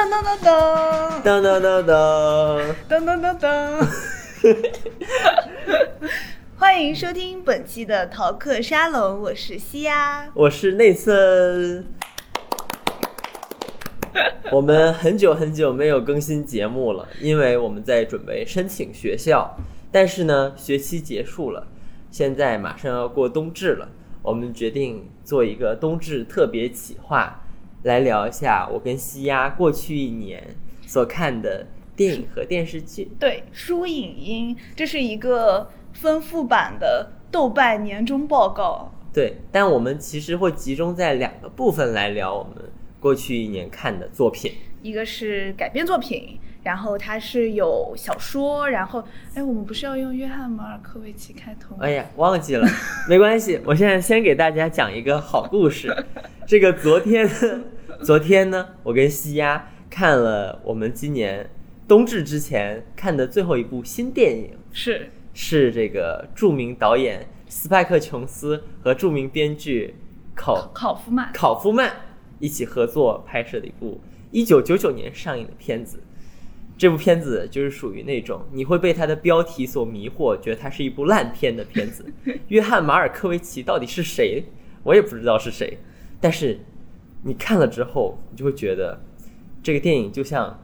噔噔噔噔噔噔噔噔噔噔噔。欢迎收听本期的逃课沙龙，我是西亚。我是内森。我们很久很久没有更新节目了，因为我们在准备申请学校。但是呢，学期结束了，现在马上要过冬至了，我们决定做一个冬至特别企划，来聊一下我跟西丫过去一年所看的电影和电视剧。对，书影音，这是一个丰富版的豆瓣年终报告。对，但我们其实会集中在两个部分来聊我们过去一年看的作品。一个是改编作品，然后它是有小说，然后哎，我们不是要用约翰马尔科维奇开头吗？哎呀，忘记了，没关系，我现在先给大家讲一个好故事。这个昨天，昨天呢，我跟西亚看了我们今年冬至之前看的最后一部新电影，是是这个著名导演斯派克·琼斯和著名编剧考考夫曼。考夫曼一起合作拍摄的一部一九九九年上映的片子。这部片子就是属于那种你会被它的标题所迷惑，觉得它是一部烂片的片子。约翰·马尔科维奇到底是谁？我也不知道是谁。但是你看了之后，你就会觉得这个电影就像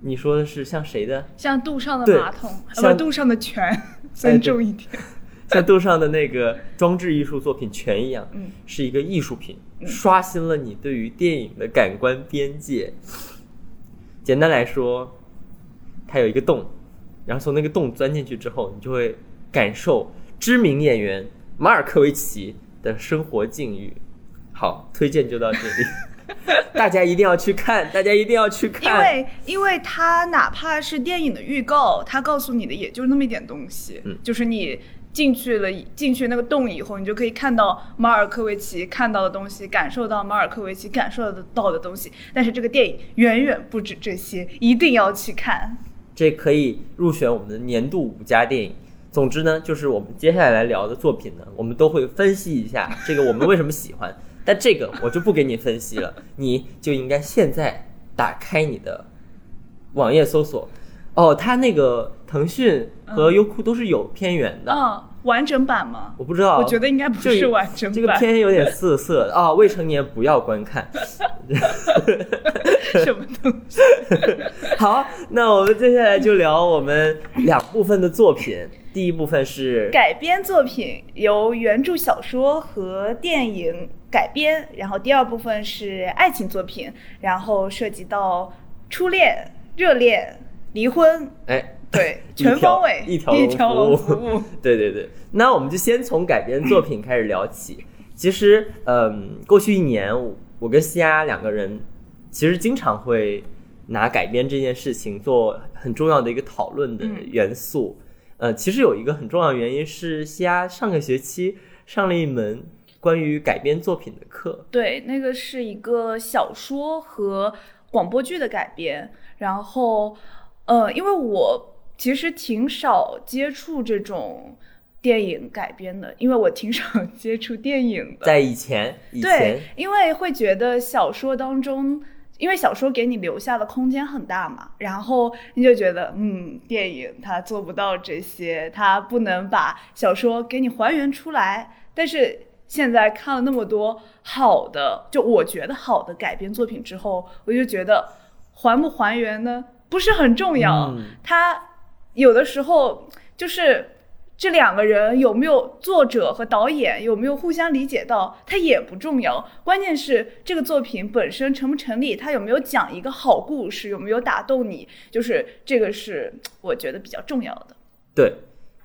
你说的是像谁的？像杜上的马桶，像是杜上的泉，尊重一点。像杜上的那个装置艺术作品泉一样，嗯是一个艺术品，刷新了你对于电影的感官边界。简单来说，它有一个洞，然后从那个洞钻进去之后，你就会感受知名演员马尔科维奇的生活境遇。好，推荐就到这里，大家一定要去看，大家一定要去看因。为，因为它哪怕是电影的预告，它告诉你的也就那么一点东西，嗯就是你进去了，进去那个洞以后，你就可以看到马尔科维奇看到的东西，感受到马尔科维奇感受得到的东西。但是这个电影远远不止这些，一定要去看。这可以入选我们的年度五佳电影。总之呢，就是我们接下来来聊的作品呢，我们都会分析一下这个我们为什么喜欢。但这个我就不给你分析了，你就应该现在打开你的网页搜索。哦，它那个腾讯和优酷都是有片源的，嗯，完整版吗？我不知道。我觉得应该不是完整版。这个片有点涩涩的啊、未成年不要观看。什么东西？好，那我们接下来就聊我们两部分的作品。第一部分是改编作品由原著小说和电影改编，然后第二部分是爱情作品，然后涉及到初恋、热恋、离婚，哎，对，全方位一条龙龙服务。对对对，那我们就先从改编作品开始聊起。其实，嗯，过去一年，我我跟西亚两个人其实经常会拿改编这件事情做很重要的一个讨论的嗯元素。呃，其实有一个很重要的原因是，西亚上个学期上了一门关于改编作品的课。对，那个是一个小说和广播剧的改编。然后，呃，因为我其实挺少接触这种电影改编的，因为我挺少接触电影的。在以前，以对，因为会觉得小说当中，因为小说给你留下的空间很大嘛，然后你就觉得，嗯，电影它做不到这些，它不能把小说给你还原出来。但是现在看了那么多好的，就我觉得好的改编作品之后，我就觉得还不还原呢不是很重要，嗯它有的时候就是。这两个人有没有作者和导演有没有互相理解到，它也不重要。关键是这个作品本身成不成立，它有没有讲一个好故事，有没有打动你，就是这个是我觉得比较重要的。对，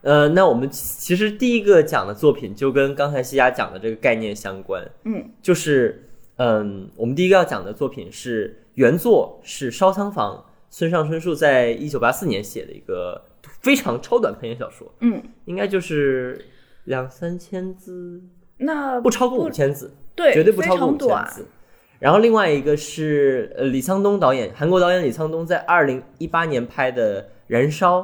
呃，那我们其实第一个讲的作品就跟刚才西雅讲的这个概念相关，嗯就是，嗯，我们第一个要讲的作品是原作是烧仓房村上春树在一九八四年写的一个非常超短篇小说，嗯，应该就是两三千字，那不超过五千字，对，绝对不超过五千。字。然后另外一个是呃李沧东导演，韩国导演李沧东在二零一八年拍的《燃烧》，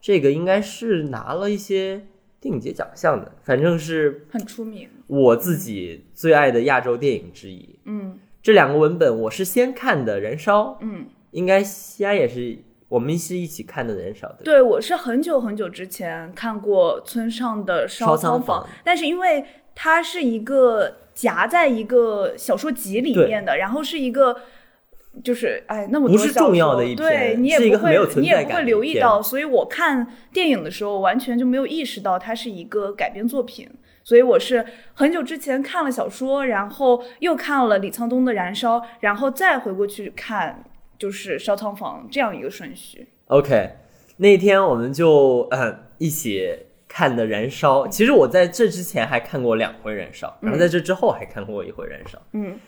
这个应该是拿了一些电影节奖项的，反正是很出名。我自己最爱的亚洲电影之一。嗯这两个文本我是先看的《燃烧》，嗯应该西安也是我们是一起看的人少的。对，我是很久很久之前看过村上的烧烧仓房房，但是因为它是一个夹在一个小说集里面的，然后是一个。就是哎，那么多不是重要的一篇对你也不会，你也不会留意到，所以我看电影的时候完全就没有意识到它是一个改编作品，所以我是很久之前看了小说，然后又看了李沧东的《燃烧》，然后再回过去看就是《烧汤房》这样一个顺序。OK，那天我们就嗯一起看的《燃烧》。其实我在这之前还看过两回《燃烧》，然后在这之后还看过一回《燃烧》。嗯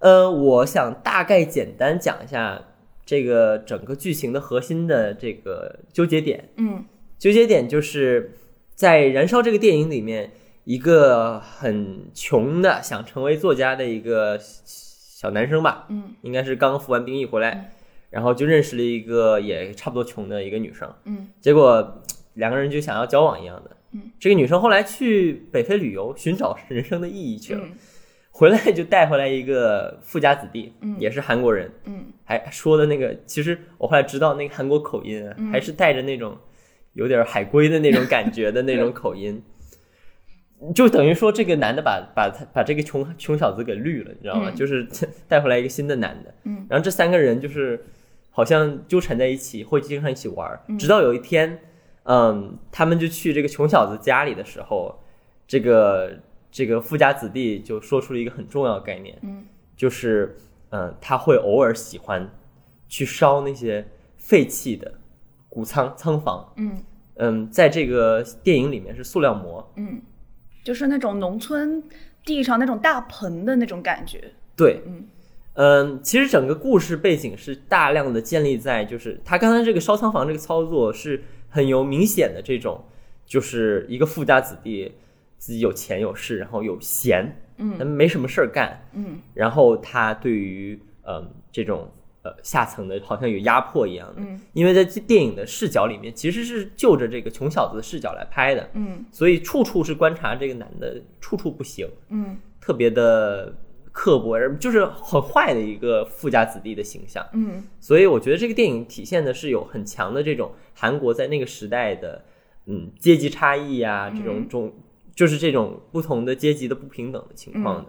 呃，我想大概简单讲一下这个整个剧情的核心的这个纠结点。嗯纠结点就是在《燃烧》这个电影里面，一个很穷的想成为作家的一个小男生吧，嗯应该是刚服完兵役回来，然后就认识了一个也差不多穷的一个女生，嗯结果两个人就想要交往一样的。嗯，这个女生后来去北非旅游，寻找人生的意义去了，嗯回来就带回来一个富家子弟，嗯也是韩国人，嗯还说的那个，其实我后来知道那个韩国口音啊，嗯还是带着那种有点海归的那种感觉的那种口音，就等于说这个男的把把他把这个穷穷小子给绿了，你知道吗？嗯就是 带回来一个新的男的，嗯然后这三个人就是好像纠缠在一起，会经常一起玩直到有一天，嗯，他们就去这个穷小子家里的时候，这个这个富家子弟就说出了一个很重要的概念，嗯。就是嗯，他会偶尔喜欢去烧那些废弃的谷仓仓房，嗯。嗯，在这个电影里面是塑料膜，嗯，就是那种农村地上那种大棚的那种感觉。对，嗯嗯，其实整个故事背景是大量的建立在，就是他刚才这个烧仓房这个操作是很有明显的这种，就是一个富家子弟自己有钱有势，然后有闲，嗯。没什么事儿干，嗯。然后他对于嗯这种呃下层的好像有压迫一样的，嗯。因为在这电影的视角里面其实是就着这个穷小子的视角来拍的，嗯。所以处处是观察这个男的，处处不行，嗯。特别的刻薄，而就是很坏的一个富家子弟的形象。嗯所以我觉得这个电影体现的是有很强的这种韩国在那个时代的嗯阶级差异呀、这种嗯种就是这种不同的阶级的不平等的情况。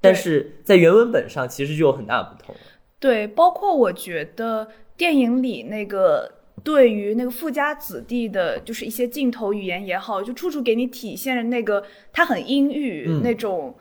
但是在原文本上其实就有很大的不同了。对，包括我觉得电影里那个对于那个富家子弟的，就是一些镜头语言也好，就处处给你体现了那个他很阴郁、嗯那种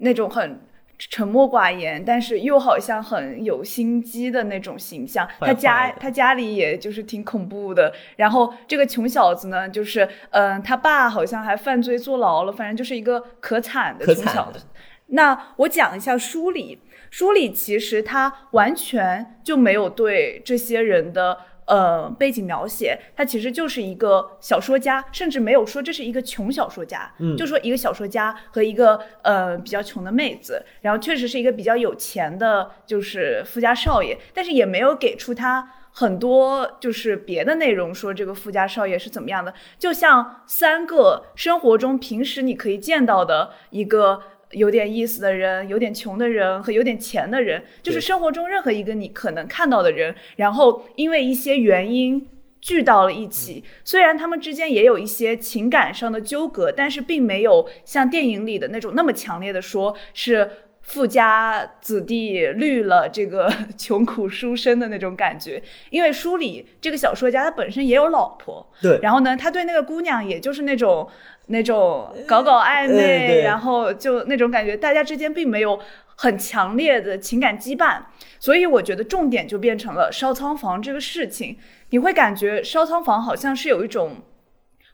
那种很。沉默寡言，但是又好像很有心机的那种形象。他家他家里也就是挺恐怖的。然后这个穷小子呢，就是嗯、呃他爸好像还犯罪坐牢了，反正就是一个可惨的可惨的穷小子。那我讲一下书里，书里其实他完全就没有对这些人的呃背景描写，他其实就是一个小说家，甚至没有说这是一个穷小说家，嗯就说一个小说家和一个呃比较穷的妹子，然后确实是一个比较有钱的，就是富家少爷，但是也没有给出他。很多就是别的内容，说这个富家少爷是怎么样的，就像三个生活中平时你可以见到的一个有点意思的人、有点穷的人和有点钱的人，就是生活中任何一个你可能看到的人，然后因为一些原因聚到了一起。虽然他们之间也有一些情感上的纠葛，但是并没有像电影里的那种那么强烈的说是。富家子弟绿了这个 穷苦书生的那种感觉，因为书里这个小说家他本身也有老婆，对，然后呢，他对那个姑娘也就是那种那种搞搞暧呃昧，对然后就那种感觉，大家之间并没有很强烈的情感羁绊，所以我觉得重点就变成了烧仓房这个事情，你会感觉烧仓房好像是有一种。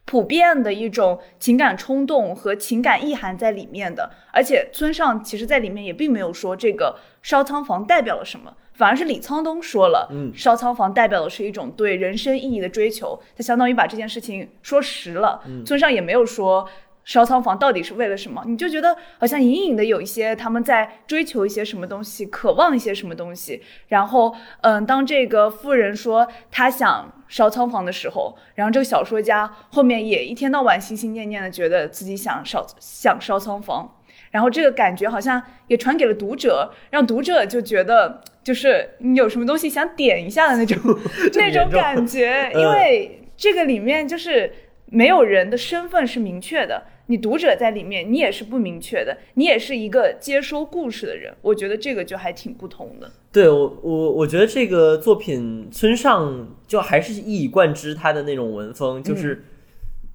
普遍的一种情感冲动和情感意涵在里面的，而且村上其实在里面也并没有说这个烧仓房代表了什么，反而是李沧东说了，嗯烧仓房代表的是一种对人生意义的追求，他相当于把这件事情说实了。村上也没有说烧仓房到底是为了什么，你就觉得好像隐隐的有一些他们在追求一些什么东西，渴望一些什么东西。然后，嗯，当这个妇人说她想烧仓房的时候，然后这个小说家后面也一天到晚心心念念的觉得自己想烧想烧仓房。然后这个感觉好像也传给了读者，让读者就觉得就是你有什么东西想点一下的那种 那种感觉，因为这个里面就是没有人的身份是明确的。你读者在里面，你也是不明确的，你也是一个接收故事的人。我觉得这个就还挺不同的。对我，我我觉得这个作品村上就还是一以贯之他的那种文风，就是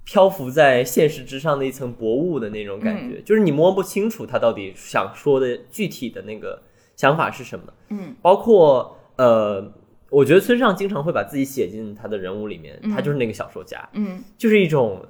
漂浮在现实之上的一层薄雾的那种感觉，就是你摸不清楚他到底想说的具体的那个想法是什么。嗯，包括呃，我觉得村上经常会把自己写进他的人物里面，他就是那个小说家。嗯，就是一种。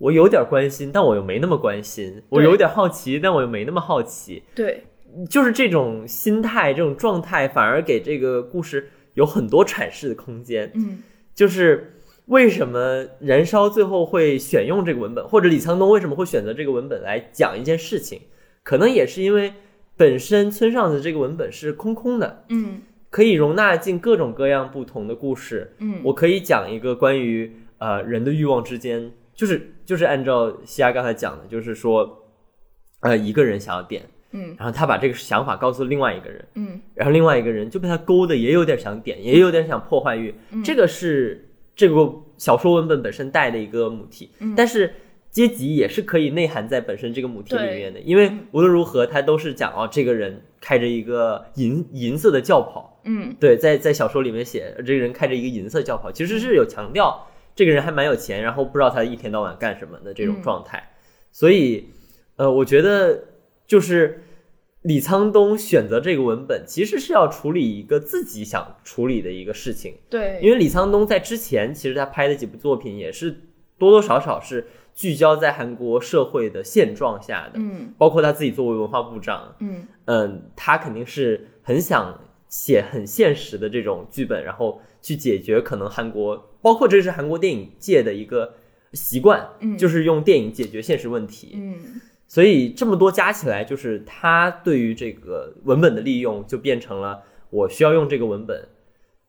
我有点关心，但我又没那么关心；我有点好奇，但我又没那么好奇。对，就是这种心态、这种状态，反而给这个故事有很多阐释的空间。嗯，就是为什么燃烧最后会选用这个文本，或者李沧东为什么会选择这个文本来讲一件事情，可能也是因为本身村上的这个文本是空空的。嗯，可以容纳进各种各样不同的故事。嗯，我可以讲一个关于呃人的欲望之间。就是就是按照西亚刚才讲的，就是说，呃，一个人想要点，嗯，然后他把这个想法告诉另外一个人，嗯，然后另外一个人就被他勾的也有点想点，也有点想破坏欲，这个是这个小说文本本身带的一个母题，但是阶级也是可以内涵在本身这个母题里面的，因为无论如何，他都是讲哦，这个人开着一个银银色的轿跑，嗯，对，在在小说里面写这个人开着一个银色轿跑，其实是有强调。这个人还蛮有钱，然后不知道他一天到晚干什么的这种状态，所以，呃，我觉得就是李沧东选择这个文本，其实是要处理一个自己想处理的一个事情。对，因为李沧东在之前，其实他拍的几部作品也是多多少少是聚焦在韩国社会的现状下的，嗯，包括他自己作为文化部长，嗯嗯，他肯定是很想写很现实的这种剧本，然后去解决可能韩国。包括这是韩国电影界的一个习惯，嗯，就是用电影解决现实问题，嗯，所以这么多加起来，就是他对于这个文本的利用，就变成了我需要用这个文本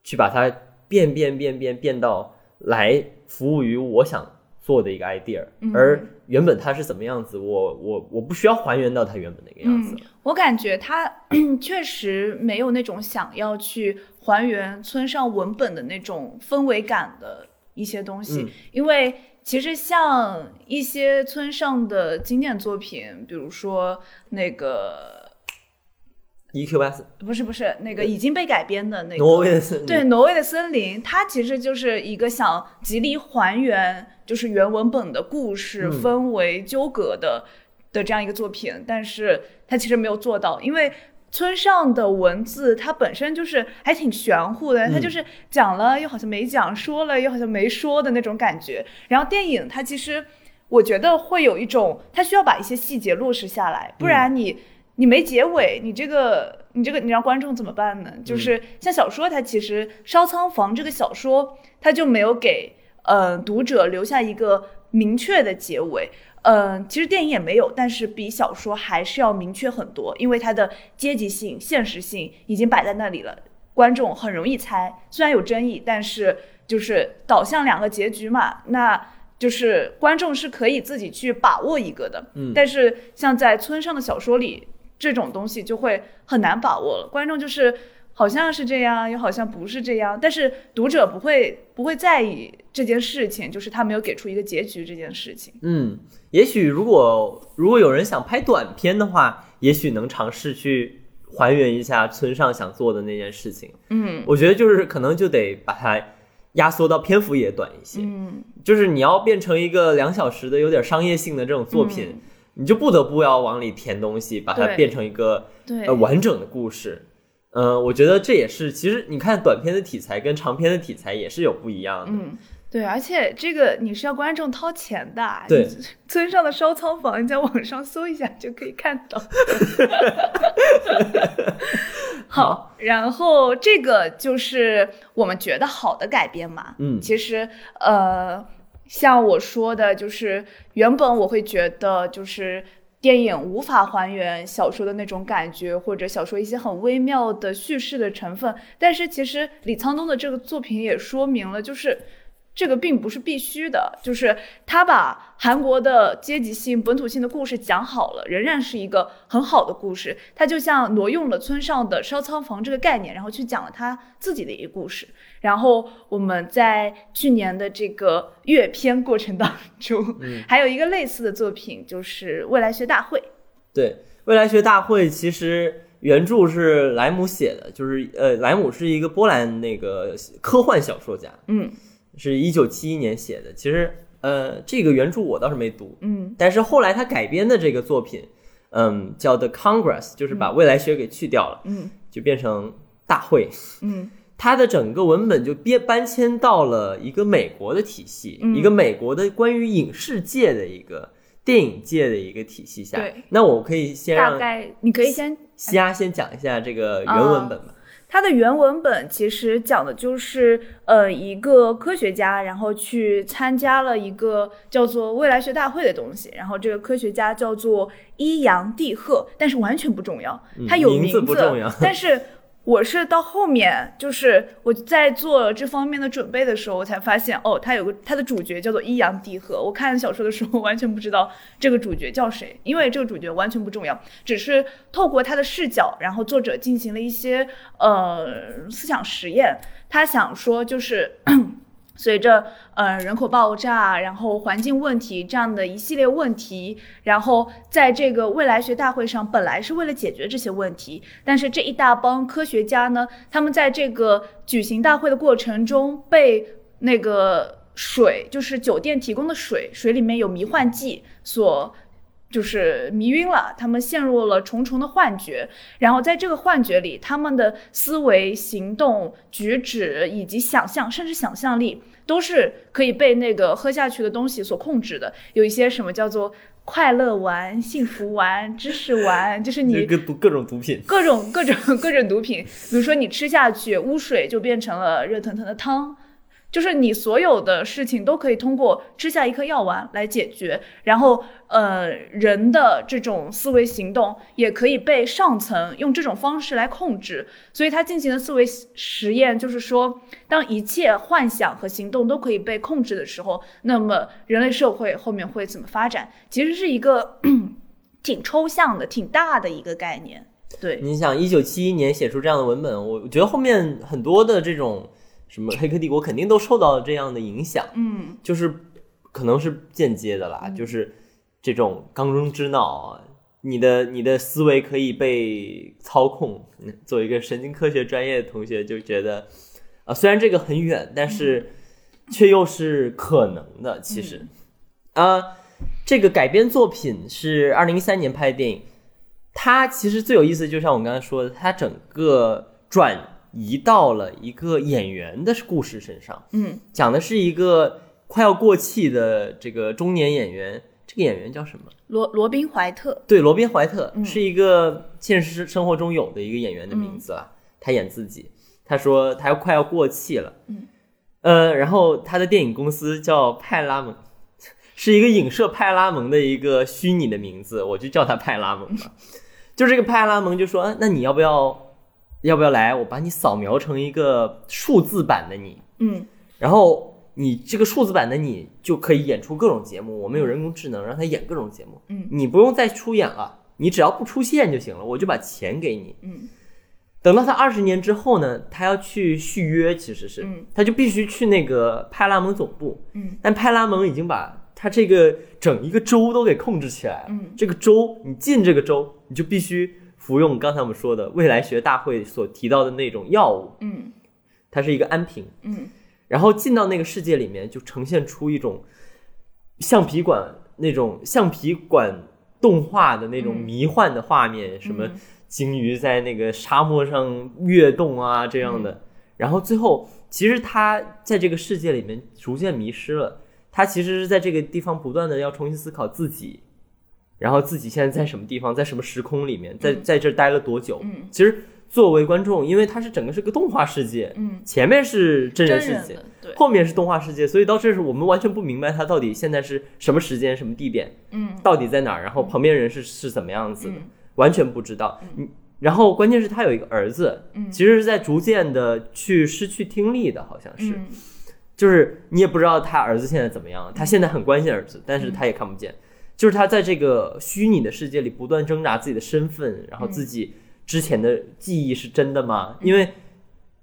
去把它变变变变变到来服务于我想做的一个 idea，而原本它是怎么样子，我我我不需要还原到它原本那个样子。我感觉他 确实没有那种想要去。还原村上文本的那种氛围感的一些东西，因为其实像一些村上的经典作品，比如说那个 E Q S，不是不是那个已经被改编的那个。挪威的森林，对挪威的森林，它其实就是一个想极力还原就是原文本的故事氛围纠葛的的这样一个作品，但是它其实没有做到，因为。村上的文字，它本身就是还挺玄乎的，它就是讲了又好像没讲，说了又好像没说的那种感觉。然后电影它其实，我觉得会有一种，它需要把一些细节落实下来，不然你你没结尾，你这个你这个你让观众怎么办呢？就是像小说，它其实《烧仓房》这个小说，它就没有给呃读者留下一个明确的结尾。嗯，其实电影也没有，但是比小说还是要明确很多，因为它的阶级性、现实性已经摆在那里了，观众很容易猜。虽然有争议，但是就是导向两个结局嘛，那就是观众是可以自己去把握一个的。嗯，但是像在村上的小说里，这种东西就会很难把握了，观众就是。好像是这样，又好像不是这样，但是读者不会不会在意这件事情，就是他没有给出一个结局这件事情。嗯，也许如果如果有人想拍短片的话，也许能尝试去还原一下村上想做的那件事情。嗯，我觉得就是可能就得把它压缩到篇幅也短一些。嗯，就是你要变成一个两小时的有点商业性的这种作品，你就不得不要往里填东西，把它变成一个呃完整的故事。嗯，我觉得这也是，其实你看短片的题材跟长片的题材也是有不一样的。嗯，对，而且这个你是要观众掏钱的。对，村上的烧仓房，你在网上搜一下就可以看到。好，然后这个就是我们觉得好的改编嘛。嗯，其实呃，像我说的，就是原本我会觉得就是。电影无法还原小说的那种感觉，或者小说一些很微妙的叙事的成分。但是其实李沧东的这个作品也说明了，就是这个并不是必须的，就是他把韩国的阶级性、本土性的故事讲好了，仍然是一个很好的故事。他就像挪用了村上的烧仓房这个概念，然后去讲了他自己的一个故事。然后我们在去年的这个阅片过程当中，嗯还有一个类似的作品，就是《未来学大会》。对，未来学大会其实原著是莱姆写的，就是呃，莱姆是一个波兰那个科幻小说家，嗯是一九七一年写的。其实呃，这个原著我倒是没读，嗯但是后来他改编的这个作品，嗯，叫 The Congress，就是把未来学给去掉了，嗯就变成大会。嗯它的整个文本就编搬迁到了一个美国的体系，嗯一个美国的关于影视界的一个电影界的一个体系下。对，那我可以先让大概你可以先西亚先讲一下这个原文本吧。它的原文本其实讲的就是，呃，一个科学家，然后去参加了一个叫做未来学大会的东西，然后这个科学家叫做伊扬蒂赫，但是完全不重要，嗯他有名字字不重要但是我是到后面，就是我在做这方面的准备的时候，我才发现，哦，他有个他的主角叫做阴阳帝和。我看小说的时候完全不知道这个主角叫谁，因为这个主角完全不重要，只是透过他的视角，然后作者进行了一些呃思想实验。他想说，就是随着呃人口爆炸，然后环境问题这样的一系列问题，然后在这个未来学大会上，本来是为了解决这些问题，但是这一大帮科学家呢，他们在这个举行大会的过程中被那个水，就是酒店提供的水，水里面有迷幻剂所。就是迷晕了，他们陷入了重重的幻觉，然后在这个幻觉里，他们的思维、行动、举止以及想象，甚至想象力，都是可以被那个喝下去的东西所控制的。有一些什么叫做快乐丸、幸福丸、知识丸，就是你各毒各种毒品，各种各种各种毒品，比如说你吃下去，污水就变成了热腾腾的汤，就是你所有的事情都可以通过吃下一颗药丸来解决。然后，呃，人的这种思维行动也可以被上层用这种方式来控制。所以他进行的思维实验就是说，当一切幻想和行动都可以被控制的时候，那么人类社会后面会怎么发展？其实是一个 挺抽象的、挺大的一个概念。对，你想，一九七一年写出这样的文本，我觉得后面很多的这种什么《黑客帝国》肯定都受到了这样的影响，嗯就是可能是间接的啦，就是这种缸中之脑啊，你的你的思维可以被操控。嗯作为一个神经科学专业的同学，就觉得啊、虽然这个很远，但是却又是可能的。其实，啊、这个改编作品是二零一三年拍的电影。它其实最有意思，就像我刚才说的，它整个转移到了一个演员的故事身上，嗯。讲的是一个快要过气的这个中年演员，这个演员叫什么？罗罗宾怀特，对，罗宾怀特、嗯。是一个现实生活中有的一个演员的名字啊。他演自己，他说他要快要过气了，嗯，呃，然后他的电影公司叫派拉蒙，是一个影射派拉蒙的一个虚拟的名字，我就叫他派拉蒙吧。就这个派拉蒙就说，啊那你要不要，要不要来？我把你扫描成一个数字版的你，嗯。然后你这个数字版的你就可以演出各种节目，我们有人工智能让他演各种节目，嗯。你不用再出演了，你只要不出现就行了，我就把钱给你。嗯。等到他二十年之后呢，他要去续约，其实是，嗯。他就必须去那个派拉蒙总部，嗯。但派拉蒙已经把他这个整一个州都给控制起来了。嗯。这个州，你进这个州，你就必须服用刚才我们说的未来学大会所提到的那种药物，嗯。它是一个安瓶。嗯。然后进到那个世界里面，就呈现出一种橡皮管那种橡皮管动画的那种嗯迷幻的画面，什么嗯。鲸鱼在那个沙漠上跃动啊这样的。然后最后，其实他在这个世界里面逐渐迷失了，他其实是在这个地方不断的要重新思考自己，然后自己现在在什么地方，在什么时空里面，在在这待了多久。嗯。其实作为观众，因为它是整个是个动画世界，嗯，前面是真真人世界，对，后面是动画世界，所以到这时我们完全不明白他到底现在是什么时间、什么地点，嗯。到底在哪儿，然后旁边人是是怎么样子的，嗯。完全不知道。嗯，然后关键是他有一个儿子，嗯。其实是在逐渐的去失去听力的，好像是，嗯。就是你也不知道他儿子现在怎么样，他现在很关心儿子，但是他也看不见，就是他在这个虚拟的世界里不断挣扎自己的身份，然后自己之前的记忆是真的吗？因为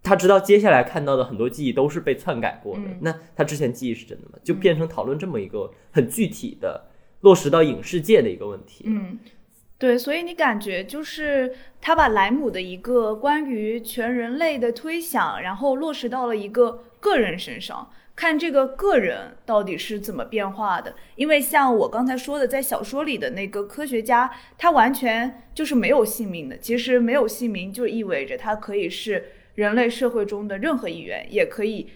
他知道接下来看到的很多记忆都是被篡改过的，那他之前记忆是真的吗？就变成讨论这么一个很具体的落实到影视界的一个问题。嗯，对，所以你感觉就是他把莱姆的一个关于全人类的推想，然后落实到了一个个人身上，看这个个人到底是怎么变化的。因为像我刚才说的，在小说里的那个科学家，他完全就是没有姓名的。其实没有姓名就意味着他可以是。人类社会中的任何一员也可以，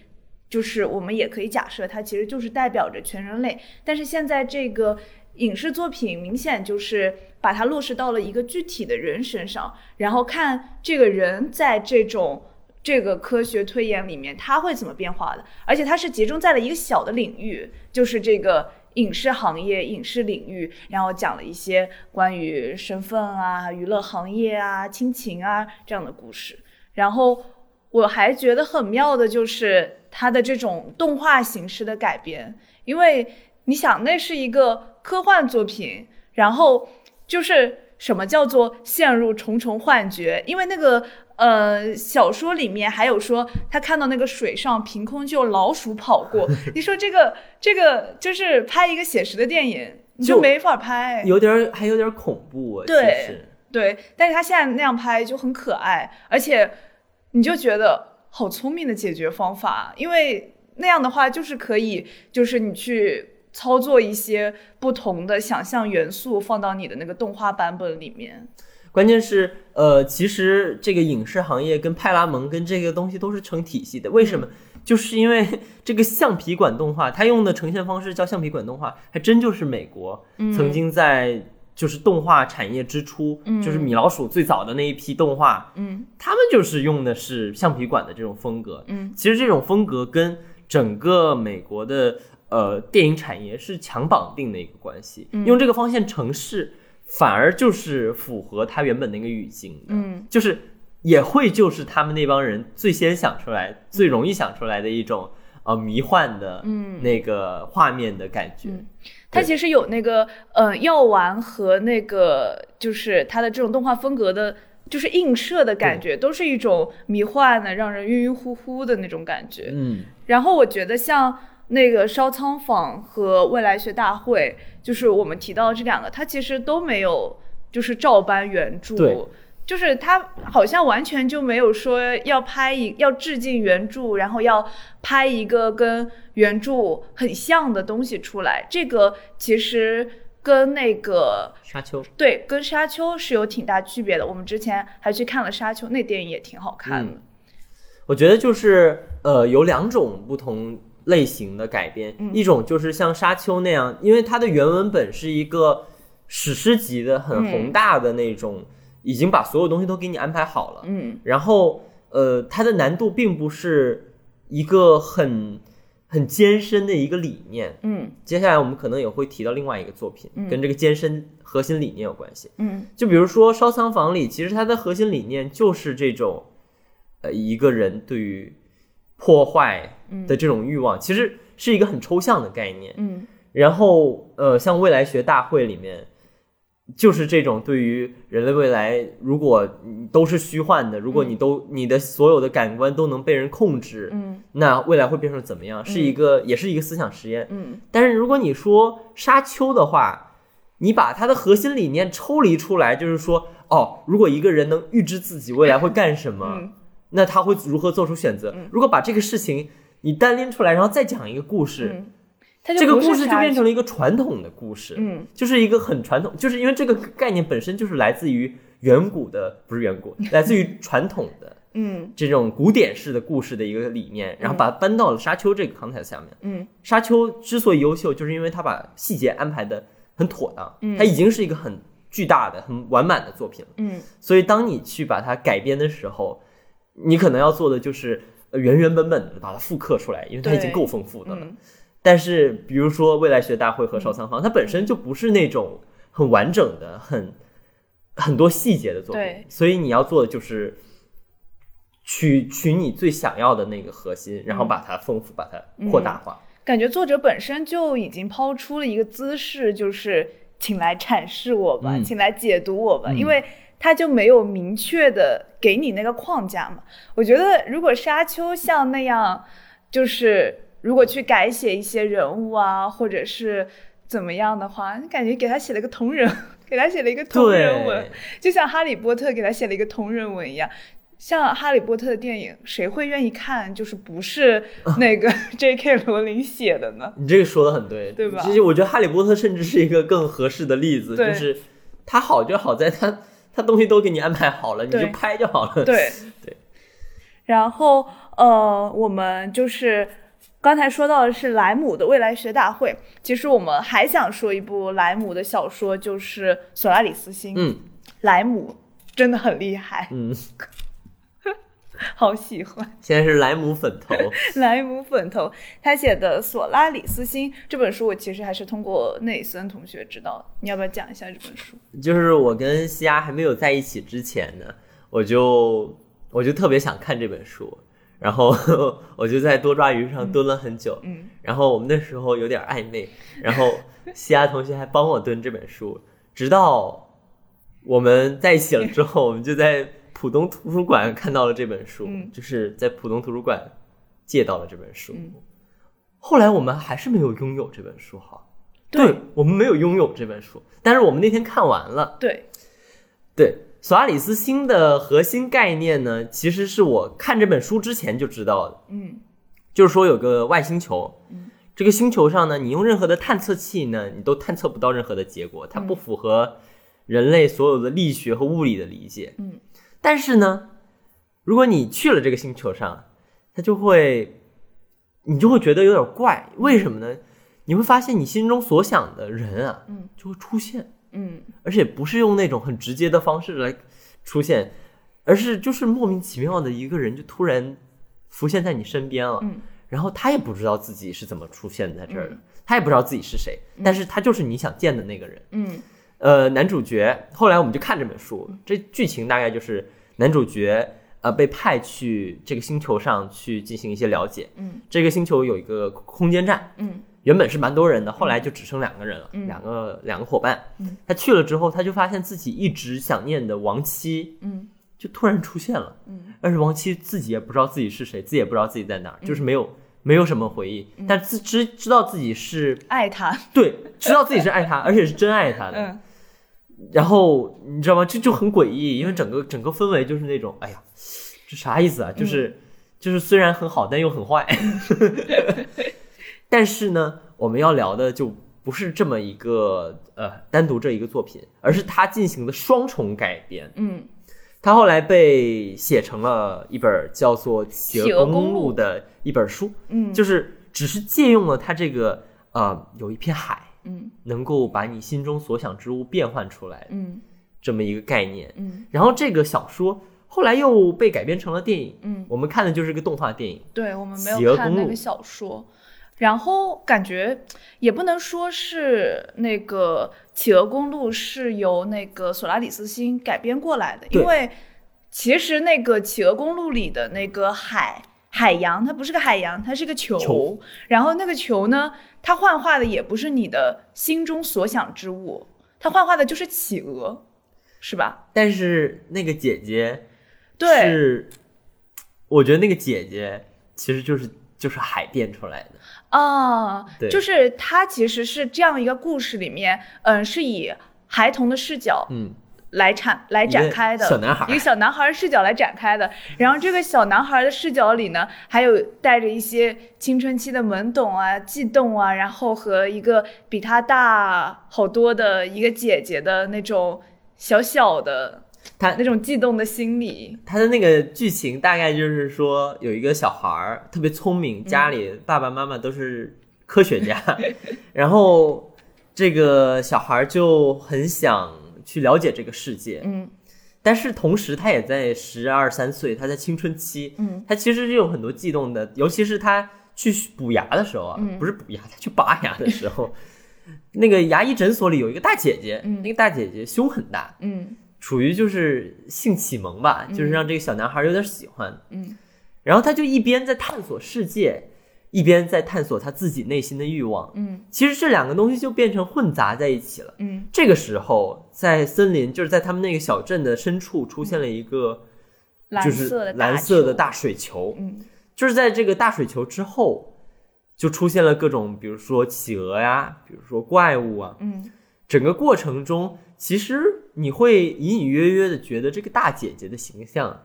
就是我们也可以假设它其实就是代表着全人类。但是现在这个影视作品明显就是把它落实到了一个具体的人身上，然后看这个人在这种这个科学推演里面它会怎么变化的。而且它是集中在了一个小的领域，就是这个影视行业、影视领域，然后讲了一些关于身份啊、娱乐行业啊、亲情啊这样的故事，然后。我还觉得很妙的就是它的这种动画形式的改编，因为你想那是一个科幻作品，然后就是什么叫做陷入重重幻觉？因为那个呃小说里面还有说他看到那个水上凭空就有老鼠跑过，你说这个这个就是拍一个写实的电影你就没法拍，有点还有点恐怖。对对，但是他现在那样拍就很可爱，而且。你就觉得好聪明的解决方法，因为那样的话就是可以，就是你去操作一些不同的想象元素放到你的那个动画版本里面。关键是，呃，其实这个影视行业跟派拉蒙跟这个东西都是成体系的。为什么？就是因为 这个橡皮管动画，它用的呈现方式叫橡皮管动画，还真就是美国曾经在。就是动画产业之初，就是米老鼠最早的那一批动画，嗯，他们就是用的是橡皮管的这种风格，嗯，其实这种风格跟整个美国的呃电影产业是强绑定的一个关系，用这个方向城市反而就是符合它原本那个语境的，嗯，就是也会就是他们那帮人最先想出来、最容易想出来的一种呃迷幻的，嗯，那个画面的感觉。它其实有那个呃药丸和那个就是它的这种动画风格的，就是映射的感觉，都是一种迷幻的、让人晕晕乎乎的那种感觉。嗯，然后我觉得像那个烧仓坊和未来学大会，就是我们提到的这两个，它其实都没有就是照搬原著。就是它好像完全就没有说要拍一要致敬原著，然后要拍一个跟原著很像的东西出来。这个其实跟那个沙丘对，跟沙丘是有挺大区别的。我们之前还去看了沙丘，那电影也挺好看的。我觉得就是呃有两种不同类型的改编，一种就是像沙丘那样，因为它的原文本是一个史诗级的很宏大的那种。已经把所有东西都给你安排好了，嗯，然后呃，它的难度并不是一个很很艰深的一个理念，嗯，接下来我们可能也会提到另外一个作品，跟这个艰深核心理念有关系，嗯，就比如说烧仓房里，其实它的核心理念就是这种，呃，一个人对于破坏的这种欲望，其实是一个很抽象的概念，嗯，然后呃，像未来学大会里面。就是这种对于人类未来，如果都是虚幻的，如果你都你的所有的感官都能被人控制，嗯，那未来会变成怎么样？是一个，也是一个思想实验，嗯。但是如果你说沙丘的话，你把它的核心理念抽离出来，就是说，哦，如果一个人能预知自己未来会干什么，那他会如何做出选择？如果把这个事情你单拎出来，然后再讲一个故事。这个故事就变成了一个传统的故事，嗯，就是一个很传统，就是因为这个概念本身就是来自于远古的，不是远古，来自于 传统的，嗯，这种古典式的故事的一个理念，然后把它搬到了沙丘这个 context 下面，嗯，沙丘之所以优秀，就是因为它把细节安排的很妥当，嗯，它已经是一个很巨大的、很完满的作品了，嗯，所以当你去把它改编的时候，你可能要做的就是原原本本的把它复刻出来，因为它已经够丰富的了。但是，比如说未来学大会和烧仓房，它本身就不是那种很完整的、很很多细节的作品，所以你要做的就是取取你最想要的那个核心，然后把它丰富，把它扩大化。感觉作者本身就已经抛出了一个姿势，就是请来阐释我吧，嗯。请来解读我吧，嗯。因为他就没有明确的给你那个框架嘛。我觉得如果沙丘像那样，就是如果去改写一些人物啊，或者是怎么样的话，你感觉给他写了个同人，给他写了一个同人文，，就像哈利波特给他写了一个同人文一样。像哈利波特的电影，谁会愿意看？就是不是那个 J.K. 罗琳写的呢？你这个说的很对，对吧其实我觉得《哈利波特》甚至是一个更合适的例子，就是它好就好在它它东西都给你安排好了，你就拍就好了。对 对。然后呃，我们就是刚才说到的是莱姆的未来学大会，其实我们还想说一部莱姆的小说，就是《索拉里斯星》。嗯莱姆真的很厉害，嗯，好喜欢。现在是莱姆粉头，莱姆粉头，他写的《索拉里斯星》这本书，我其实还是通过内森同学知道的。你要不要讲一下这本书？就是我跟西亚还没有在一起之前呢，我就我就特别想看这本书，然后 我就在多抓鱼上蹲了很久，嗯然后我们那时候有点暧昧，然后 西亚同学还帮我蹲这本书，直到我们在一起了之后，我们就在浦东图书馆看到了这本书，嗯。就是在浦东图书馆借到了这本书。嗯。后来我们还是没有拥有这本书，哈，对。我们没有拥有这本书，但是我们那天看完了。对，对，索阿里斯星的核心概念呢，其实是我看这本书之前就知道的，嗯。就是说有个外星球，嗯。这个星球上呢，你用任何的探测器呢，你都探测不到任何的结果，它嗯。不符合人类所有的力学和物理的理解。嗯，但是呢，如果你去了这个星球上，它就会，你就会觉得有点怪，为什么呢？你会发现你心中所想的人啊，嗯，就会出现。嗯。而且不是用那种很直接的方式来出现，而是就是莫名其妙的一个人就突然浮现在你身边了，嗯。然后他也不知道自己是怎么出现在这儿的，嗯。他也不知道自己是谁，但是他就是你想见的那个人。嗯呃，男主角后来我们就看这本书，这剧情大概就是男主角呃被派去这个星球上去进行一些了解，嗯这个星球有一个空间站，嗯原本是蛮多人的，后来就只剩两个人了，嗯两个两个伙伴。嗯他去了之后，他就发现自己一直想念的亡妻嗯就突然出现了，嗯而且亡妻自己也不知道自己是谁，自己也不知道自己在哪儿，就是没有没有什么回忆，但自知知道自己是爱他。对，知道自己是爱他，而且是真爱他的。嗯然后你知道吗？这就很诡异，因为整个整个氛围就是那种，哎呀，这啥意思啊？就是、就是虽然很好，但又很坏。但是呢，我们要聊的就不是这么一个呃单独这一个作品，而是他进行的双重改编。嗯他后来被写成了一本叫做《企鹅公路》的一本书，嗯，就是只是借用了它这个呃有一片海，嗯能够把你心中所想之物变换出来嗯这么一个概念。嗯然后这个小说后来又被改编成了电影，嗯，我们看的就是个动画电影。对我们没有看那个小说，然后感觉也不能说是那个《企鹅公路》是由那个索拉里斯星改编过来的，因为其实那个《企鹅公路》里的那个海。海洋它不是个海洋，它是个球。球然后那个球呢，它幻化的也不是你的心中所想之物，它幻化的就是企鹅，是吧？但是那个姐姐对，是，我觉得那个姐姐其实就是就是海变出来的。啊，对就是它其实是这样一个故事里面，嗯，是以孩童的视角嗯，来展来展开的，一个小男孩一个小男孩的视角来展开的。然后这个小男孩的视角里呢，还有带着一些青春期的懵懂啊、悸动啊，然后和一个比他大好多的一个姐姐的那种小小的他那种悸动的心理。他的那个剧情大概就是说，有一个小孩儿特别聪明，家里爸爸妈妈都是科学家，然后这个小孩就很想去了解这个世界，嗯。但是同时他也在十二三岁，他在青春期，嗯。他其实是有很多悸动的，尤其是他去补牙的时候啊，嗯。不是补牙，他去拔牙的时候，那个牙医诊所里有一个大姐姐，嗯。那个大姐姐胸很大，嗯。处于就是性启蒙吧，就是让这个小男孩有点喜欢，嗯。然后他就一边在探索世界，一边在探索他自己内心的欲望。嗯其实这两个东西就变成混杂在一起了。嗯这个时候，在森林，就是在他们那个小镇的深处，出现了一个蓝就是色的蓝色的大水球。嗯就是在这个大水球之后，就出现了各种，比如说企鹅呀，比如说怪物啊。嗯整个过程中，其实你会隐隐约约的觉得这个大姐姐的形象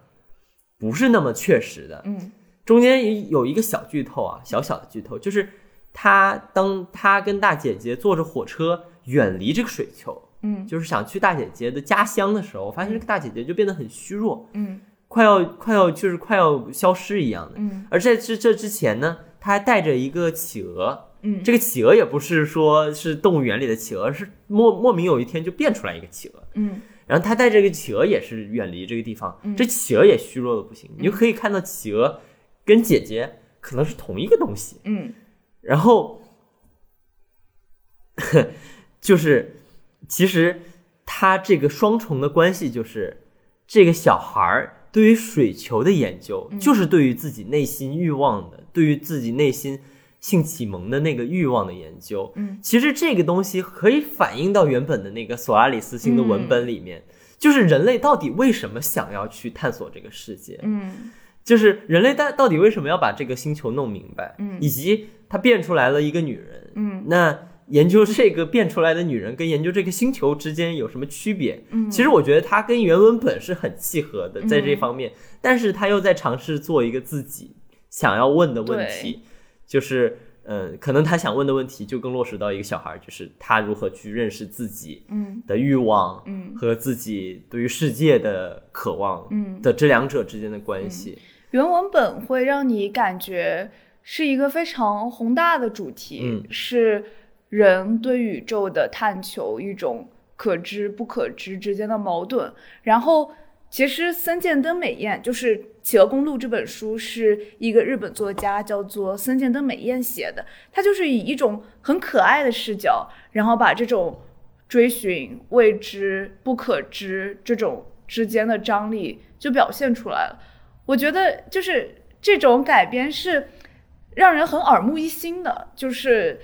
不是那么确实的。嗯中间有一个小剧透啊，小小的剧透，就是他当他跟大姐姐坐着火车远离这个水球，嗯。就是想去大姐姐的家乡的时候，发现这个大姐姐就变得很虚弱，嗯。快要快要就是快要消失一样的。嗯。而在这这之前呢，他还带着一个企鹅，嗯，这个企鹅也不是说是动物园里的企鹅，是莫莫名有一天就变出来一个企鹅。嗯。然后他带这个企鹅也是远离这个地方，嗯。这企鹅也虚弱的不行，你就可以看到企鹅跟姐姐可能是同一个东西。嗯然后，就是其实他这个双重的关系，就是这个小孩儿对于水球的研究，就是对于自己内心欲望的，对于自己内心性启蒙的那个欲望的研究。嗯，其实这个东西可以反映到原本的那个索拉里斯星的文本里面，就是人类到底为什么想要去探索这个世界。嗯就是人类到到底为什么要把这个星球弄明白，嗯以及他变出来了一个女人，嗯那研究这个变出来的女人跟研究这个星球之间有什么区别？嗯，其实我觉得他跟原文本是很契合的，在这嗯方面，但是他又在尝试做一个自己想要问的问题，就是。嗯，可能他想问的问题就更落实到一个小孩儿，就是他如何去认识自己嗯的欲望嗯和自己对于世界的渴望嗯的这两者之间的关系。原文本会让你感觉是一个非常宏大的主题，嗯是人对宇宙的探求，一种可知不可知之间的矛盾。然后，其实森见登美彦就是《企鹅公路》这本书是一个日本作家叫做森见登美彦写的，他就是以一种很可爱的视角，然后把这种追寻未知、不可知这种之间的张力就表现出来了。我觉得就是这种改编是让人很耳目一新的，就是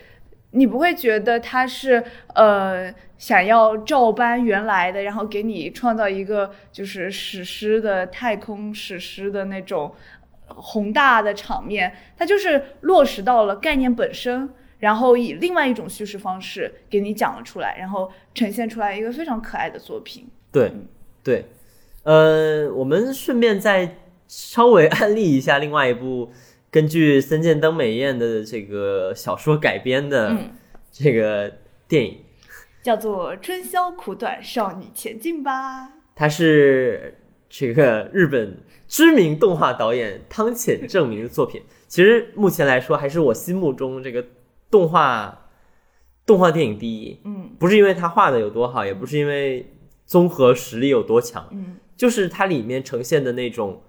你不会觉得它是呃想要照搬原来的，然后给你创造一个就是史诗的太空史诗的那种宏大的场面，它就是落实到了概念本身。然后以另外一种叙事方式给你讲了出来，然后呈现出来一个非常可爱的作品。对，对，呃，我们顺便再稍微安利一下另外一部根据森见登美彦的这个小说改编的嗯这个电影，叫做“春宵苦短，少女前进吧它是这个日本知名动画导演汤浅证明的作品。其实目前来说，还是我心目中这个动画动画电影第一”。。嗯不是因为他画的有多好，也不是因为综合实力有多强，嗯就是它里面呈现的那种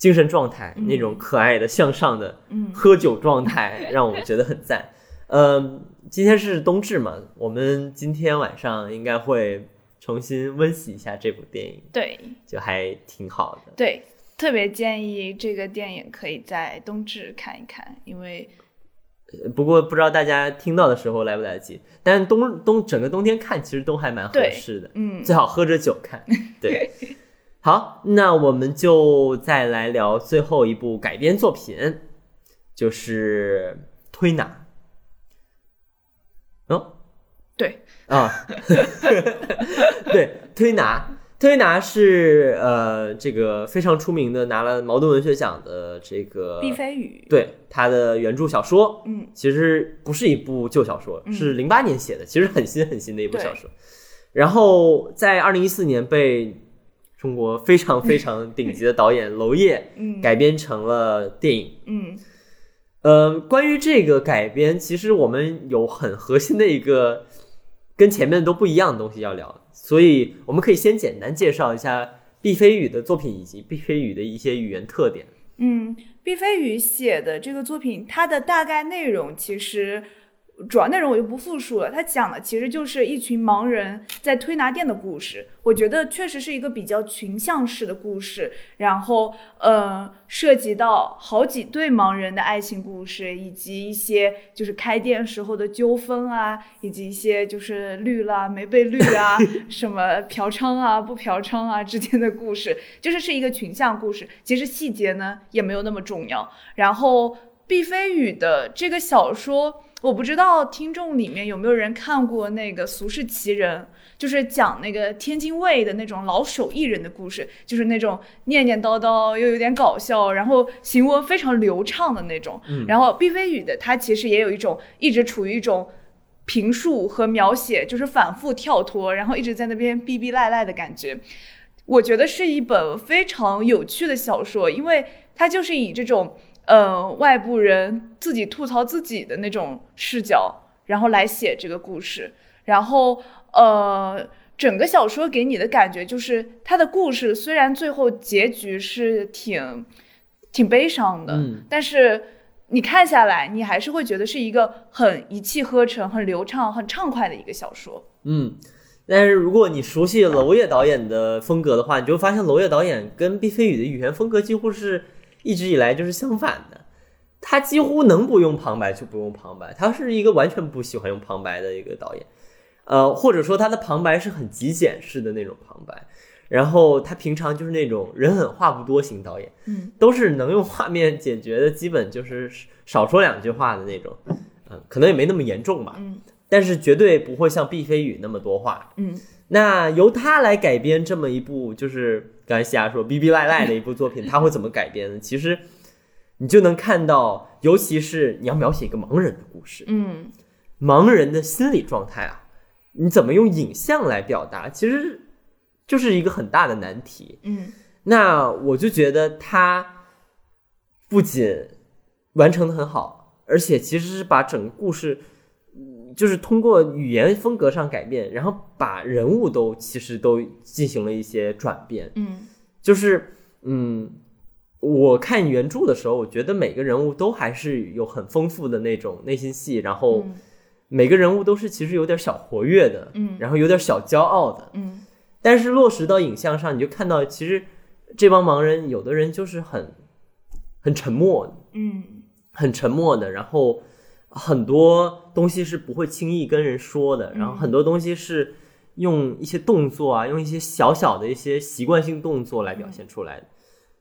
精神状态，嗯那种可爱的向上的嗯。喝酒状态，让我们觉得很赞。嗯，今天是冬至嘛，我们今天晚上应该会重新温习一下这部电影，对。就还挺好的。对，特别建议这个电影可以在冬至看一看，因为不过不知道大家听到的时候来不来得及，但是冬冬整个冬天看其实都还蛮合适的，嗯。最好喝着酒看。对，好，那我们就再来聊最后一部改编作品，就是《推拿》。哦，对。啊，对，推拿，推拿是呃这个非常出名的，拿了茅盾文学奖的这个毕飞宇，对他的原著小说，嗯。其实不是一部旧小说，嗯。是零八年写的，其实很新很新的一部小说。然后在二零一四年被中国非常非常顶级的导演娄烨 嗯改编成了电影。嗯呃，关于这个改编，其实我们有很核心的一个跟前面都不一样的东西要聊，所以我们可以先简单介绍一下毕飞宇的作品以及毕飞宇的一些语言特点。嗯，毕飞宇写的这个作品，它的大概内容其实主要内容我就不复述了。它讲的其实就是一群盲人在推拿店的故事。我觉得确实是一个比较群像式的故事，然后呃，涉及到好几对盲人的爱情故事，以及一些就是开店时候的纠纷啊，以及一些就是绿了没被绿啊，什么嫖娼啊不嫖娼啊之间的故事，就是是一个群像故事。其实细节呢也没有那么重要。然后毕飞宇的这个小说。我不知道听众里面有没有人看过那个《俗世奇人》，就是讲那个天津卫的那种老手艺人的故事，就是那种念念叨叨又有点搞笑，然后行文非常流畅的那种。然后毕飞宇的他其实也有一种一直处于一种评述和描写，就是反复跳脱，然后一直在那边逼逼赖赖的感觉。我觉得是一本非常有趣的小说，因为它就是以这种。呃，外部人自己吐槽自己的那种视角，然后来写这个故事。然后，呃，整个小说给你的感觉就是，他的故事虽然最后结局是挺挺悲伤的，但是你看下来，你还是会觉得是一个很一气呵成、很流畅、很畅快的一个小说。嗯，但是如果你熟悉娄烨导演的风格的话，你就会发现娄烨导演跟毕飞宇的语言风格几乎是。一直以来就是相反的，他几乎能不用旁白就不用旁白，他是一个完全不喜欢用旁白的一个导演，呃，或者说他的旁白是很极简式的那种旁白，然后他平常就是那种人狠话不多型导演，嗯，都是能用画面解决的，基本就是少说两句话的那种，嗯，可能也没那么严重吧，嗯，但是绝对不会像毕飞宇那么多话，嗯，那由他来改编这么一部就是。刚才西亚说逼逼赖赖的一部作品，他会怎么改编呢？其实你就能看到，尤其是你要描写一个盲人的故事，嗯，盲人的心理状态啊，你怎么用影像来表达，其实就是一个很大的难题。嗯，那我就觉得他不仅完成的很好，而且其实是把整个故事。就是通过语言风格上改变，然后把人物都其实都进行了一些转变。嗯，就是嗯，我看原著的时候，我觉得每个人物都还是有很丰富的那种内心戏，然后每个人物都是其实有点小活跃的，嗯，然后有点小骄傲的，嗯。但是落实到影像上，你就看到其实这帮盲人有的人就是很很沉默，嗯，很沉默的，然后。很多东西是不会轻易跟人说的，然后很多东西是用一些动作啊，用一些小小的一些习惯性动作来表现出来的。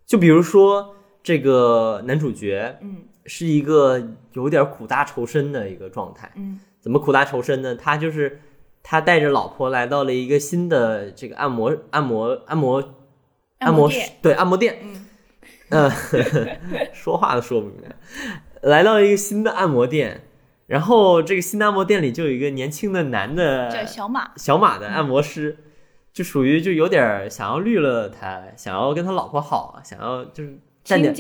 就比如说这个男主角，嗯，是一个有点苦大仇深的一个状态。嗯，怎么苦大仇深呢？他就是他带着老婆来到了一个新的这个按摩按摩按摩按摩对按摩店。嗯，说话都说不明白。来到一个新的按摩店，然后这个新的按摩店里就有一个年轻的男的，叫小马，小马的按摩师，就属于就有点想要绿了他，想要跟他老婆好，想要就是占点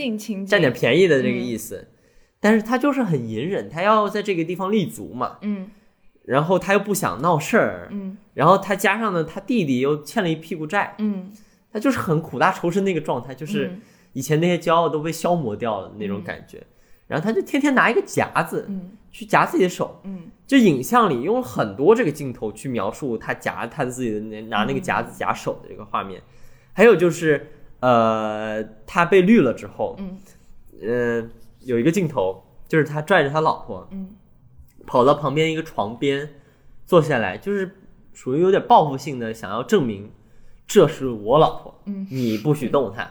占点便宜的这个意思。但是他就是很隐忍，他要在这个地方立足嘛，嗯，然后他又不想闹事儿，嗯，然后他加上呢，他弟弟又欠了一屁股债，嗯，他就是很苦大仇深那个状态，就是以前那些骄傲都被消磨掉了那种感觉。然后他就天天拿一个夹子，嗯，去夹自己的手，嗯，就影像里用了很多这个镜头去描述他夹他自己的那拿那个夹子夹手的这个画面，还有就是，呃，他被绿了之后，嗯，呃，有一个镜头就是他拽着他老婆，嗯，跑到旁边一个床边坐下来，就是属于有点报复性的想要证明这是我老婆，嗯，你不许动她，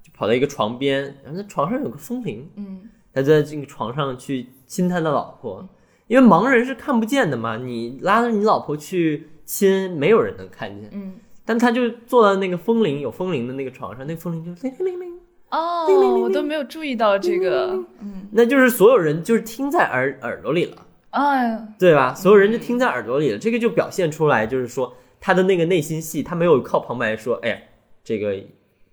就跑到一个床边，然后床上有个风铃，嗯。他在这个床上去亲他的老婆，因为盲人是看不见的嘛。你拉着你老婆去亲，没有人能看见。嗯，但他就坐在那个风铃有风铃的那个床上，那风铃就铃铃铃铃。哦，我都没有注意到这个。嗯，那就是所有人就是听在耳耳朵里了。哎，对吧？所有人就听在耳朵里了。这个就表现出来，就是说他的那个内心戏，他没有靠旁白说，哎呀，这个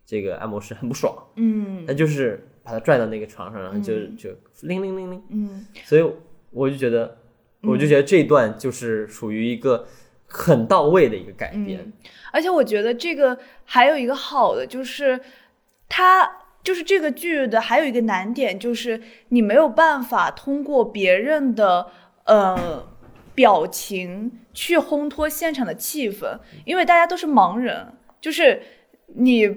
这个按摩师很不爽。嗯，那就是。把他拽到那个床上，然后就就铃铃铃铃，嗯，所以我就觉得，我就觉得这一段就是属于一个很到位的一个改编，而且我觉得这个还有一个好的就是，它就是这个剧的还有一个难点就是你没有办法通过别人的呃表情去烘托现场的气氛，因为大家都是盲人，就是你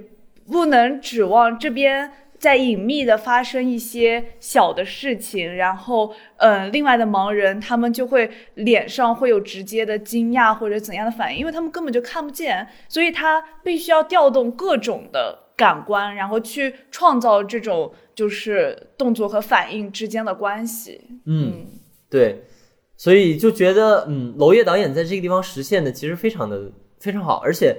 不能指望这边。在隐秘的发生一些小的事情，然后，嗯，另外的盲人他们就会脸上会有直接的惊讶或者怎样的反应，因为他们根本就看不见，所以他必须要调动各种的感官，然后去创造这种就是动作和反应之间的关系。嗯，对，所以就觉得，嗯，娄烨导演在这个地方实现的其实非常的非常好，而且。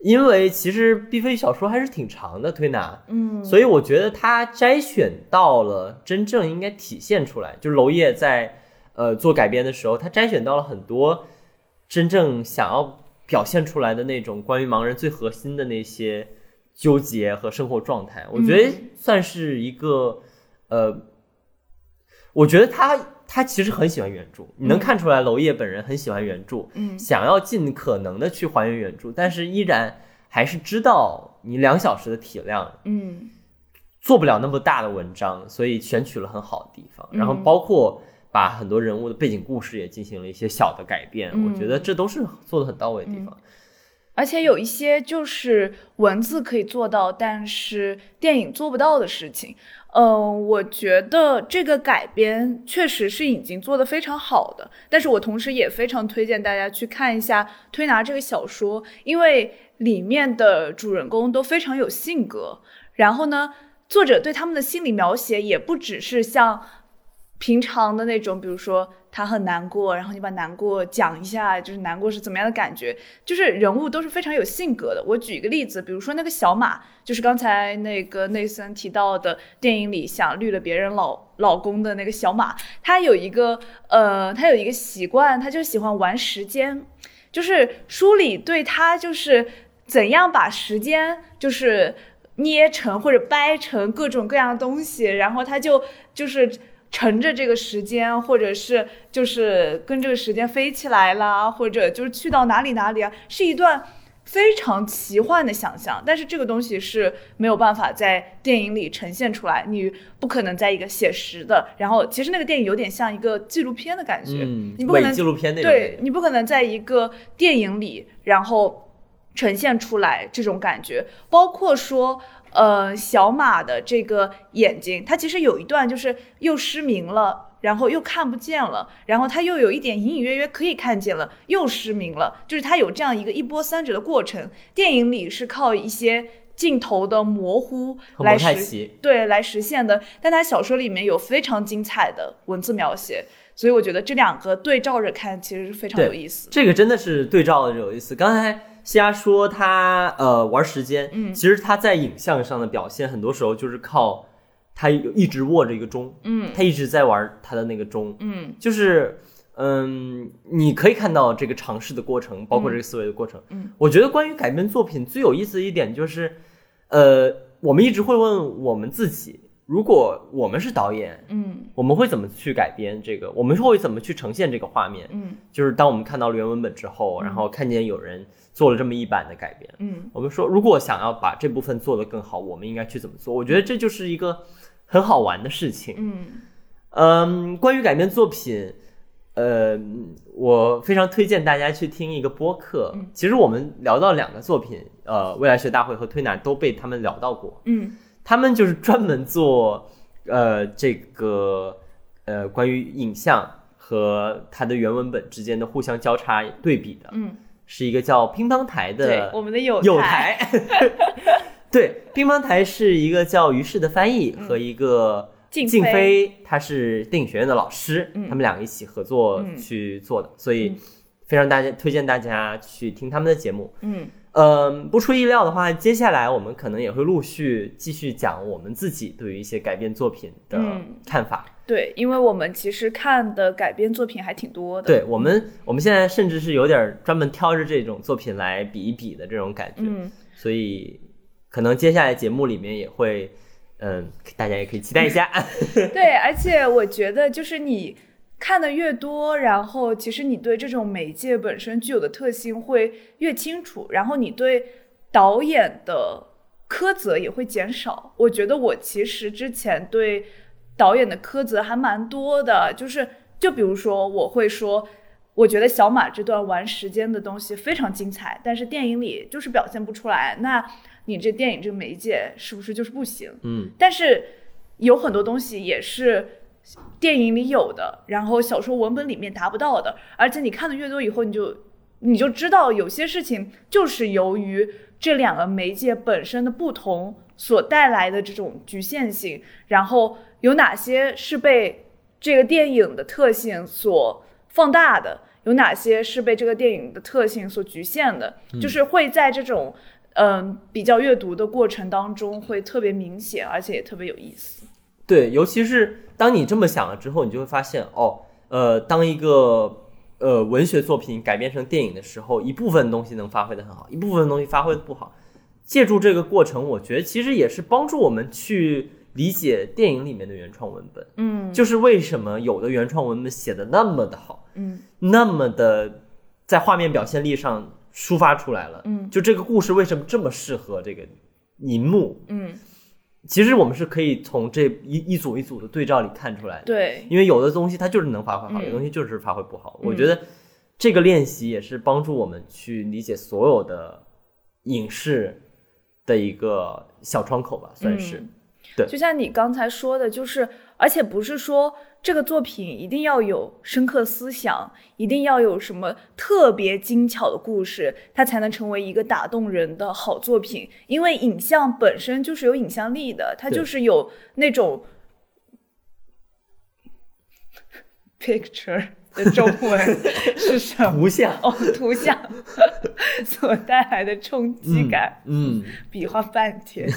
因为其实毕飞宇小说还是挺长的，推拿，嗯，所以我觉得他摘选到了真正应该体现出来，就是娄烨在呃做改编的时候，他摘选到了很多真正想要表现出来的那种关于盲人最核心的那些纠结和生活状态，我觉得算是一个呃，我觉得他。他其实很喜欢原著，你能看出来娄烨本人很喜欢原著，嗯，想要尽可能的去还原原著，但是依然还是知道你两小时的体量，嗯，做不了那么大的文章，所以选取了很好的地方，然后包括把很多人物的背景故事也进行了一些小的改变，我觉得这都是做的很到位的地方。而且有一些就是文字可以做到，但是电影做不到的事情。嗯，我觉得这个改编确实是已经做得非常好的，但是我同时也非常推荐大家去看一下《推拿》这个小说，因为里面的主人公都非常有性格，然后呢，作者对他们的心理描写也不只是像平常的那种，比如说。他很难过，然后你把难过讲一下，就是难过是怎么样的感觉，就是人物都是非常有性格的。我举一个例子，比如说那个小马，就是刚才那个内森提到的电影里想绿了别人老老公的那个小马，他有一个呃，他有一个习惯，他就喜欢玩时间，就是书里对他就是怎样把时间就是捏成或者掰成各种各样的东西，然后他就就是。乘着这个时间，或者是就是跟这个时间飞起来啦，或者就是去到哪里哪里啊，是一段非常奇幻的想象。但是这个东西是没有办法在电影里呈现出来，你不可能在一个写实的，然后其实那个电影有点像一个纪录片的感觉，你不可能纪录片那种，对你不可能在一个电影里然后呈现出来这种感觉，包括说。呃，小马的这个眼睛，他其实有一段就是又失明了，然后又看不见了，然后他又有一点隐隐约约可以看见了，又失明了，就是他有这样一个一波三折的过程。电影里是靠一些镜头的模糊来实对来实现的，但他小说里面有非常精彩的文字描写，所以我觉得这两个对照着看其实是非常有意思。这个真的是对照着有意思。刚才。瞎说他呃玩时间，嗯，其实他在影像上的表现，很多时候就是靠他一直握着一个钟，嗯，他一直在玩他的那个钟，嗯，就是嗯，你可以看到这个尝试的过程，包括这个思维的过程，嗯，我觉得关于改编作品最有意思的一点就是，呃，我们一直会问我们自己，如果我们是导演，嗯，我们会怎么去改编这个？我们会怎么去呈现这个画面？嗯，就是当我们看到了原文本之后，然后看见有人。做了这么一版的改编，嗯，我们说如果想要把这部分做得更好，我们应该去怎么做？我觉得这就是一个很好玩的事情，嗯。嗯，关于改编作品，呃，我非常推荐大家去听一个播客。其实我们聊到两个作品，呃，未来学大会和推拿都被他们聊到过，嗯，他们就是专门做呃这个呃关于影像和它的原文本之间的互相交叉对比的，嗯。是一个叫乒乓台的，我们的有有台，对，乒乓台是一个叫于适的翻译和一个静飞，他是电影学院的老师，他们两个一起合作去做的，所以非常大家推荐大家去听他们的节目，嗯。嗯，不出意料的话，接下来我们可能也会陆续继续讲我们自己对于一些改编作品的看法。对，因为我们其实看的改编作品还挺多的。对我们，我们现在甚至是有点专门挑着这种作品来比一比的这种感觉。嗯，所以可能接下来节目里面也会，嗯，大家也可以期待一下。对，而且我觉得就是你。看的越多，然后其实你对这种媒介本身具有的特性会越清楚，然后你对导演的苛责也会减少。我觉得我其实之前对导演的苛责还蛮多的，就是就比如说，我会说，我觉得小马这段玩时间的东西非常精彩，但是电影里就是表现不出来。那你这电影这个媒介是不是就是不行？嗯但是有很多东西也是电影里有的，然后小说文本里面达不到的，而且你看的越多以后，你就你就知道有些事情就是由于这两个媒介本身的不同所带来的这种局限性，然后有哪些是被这个电影的特性所放大的，有哪些是被这个电影的特性所局限的，就是会在这种嗯、比较阅读的过程当中会特别明显，而且也特别有意思。对，尤其是当你这么想了之后，你就会发现，哦，呃，当一个呃文学作品改编成电影的时候，一部分东西能发挥的很好，一部分东西发挥的不好。借助这个过程，我觉得其实也是帮助我们去理解电影里面的原创文本，嗯就是为什么有的原创文本写的那么的好，嗯那么的在画面表现力上抒发出来了，嗯就这个故事为什么这么适合这个银幕？嗯，其实我们是可以从这一一组一组的对照里看出来的。对，因为有的东西它就是能发挥好，嗯有的东西就是发挥不好。嗯我觉得这个练习也是帮助我们去理解所有的影视的一个小窗口吧，算是。嗯对就像你刚才说的，就是而且不是说这个作品一定要有深刻思想，一定要有什么特别精巧的故事，它才能成为一个打动人的好作品。因为影像本身就是有影响力的，它就是有那种 picture 的中文 是什么？图像，哦，图像 所带来的冲击感，嗯，比划半天。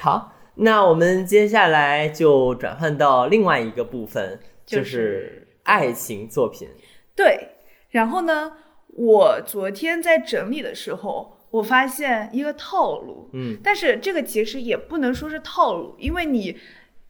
好，那我们接下来就转换到另外一个部分，就就是是爱情作品。对，然后呢，我昨天在整理的时候，我发现一个套路，嗯但是这个其实也不能说是套路，因为你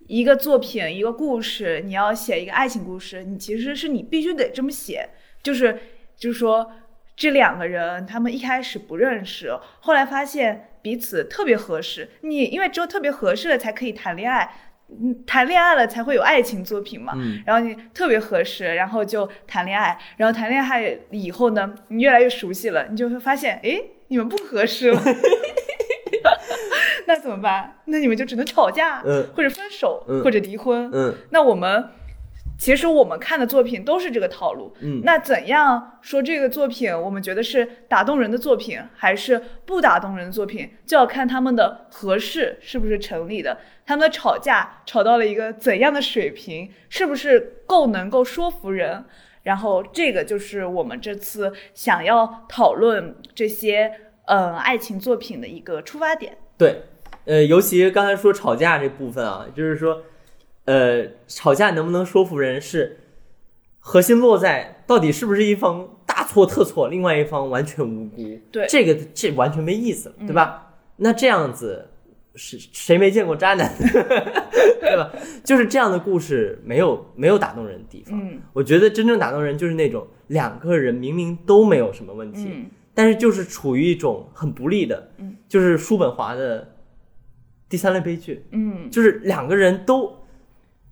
一个作品、一个故事，你要写一个爱情故事，你其实是你必须得这么写，就是就是说这两个人他们一开始不认识，后来发现彼此特别合适，你因为只有特别合适了才可以谈恋爱。嗯，谈恋爱了才会有爱情作品嘛。嗯然后你特别合适，然后就谈恋爱，然后谈恋爱以后呢，你越来越熟悉了，你就会发现，哎，你们不合适了，那怎么办？那你们就只能吵架，嗯或者分手，嗯或者离婚。嗯那我们其实我们看的作品都是这个套路。嗯，那怎样说这个作品我们觉得是打动人的作品，还是不打动人的作品，就要看他们的合适是不是成立的，他们的吵架吵到了一个怎样的水平，是不是够能够说服人。然后这个就是我们这次想要讨论这些嗯、呃爱情作品的一个出发点。对，呃，尤其刚才说吵架这部分啊，就是说，呃，吵架能不能说服人是核心落在到底是不是一方大错特错，另外一方完全无辜。对这个这完全没意思了，对吧？那这样子是谁没见过渣男，对吧？就是这样的故事没有没有打动人的地方。嗯我觉得真正打动人就是那种两个人明明都没有什么问题，嗯但是就是处于一种很不利的，嗯就是叔本华的第三类悲剧，嗯就是两个人都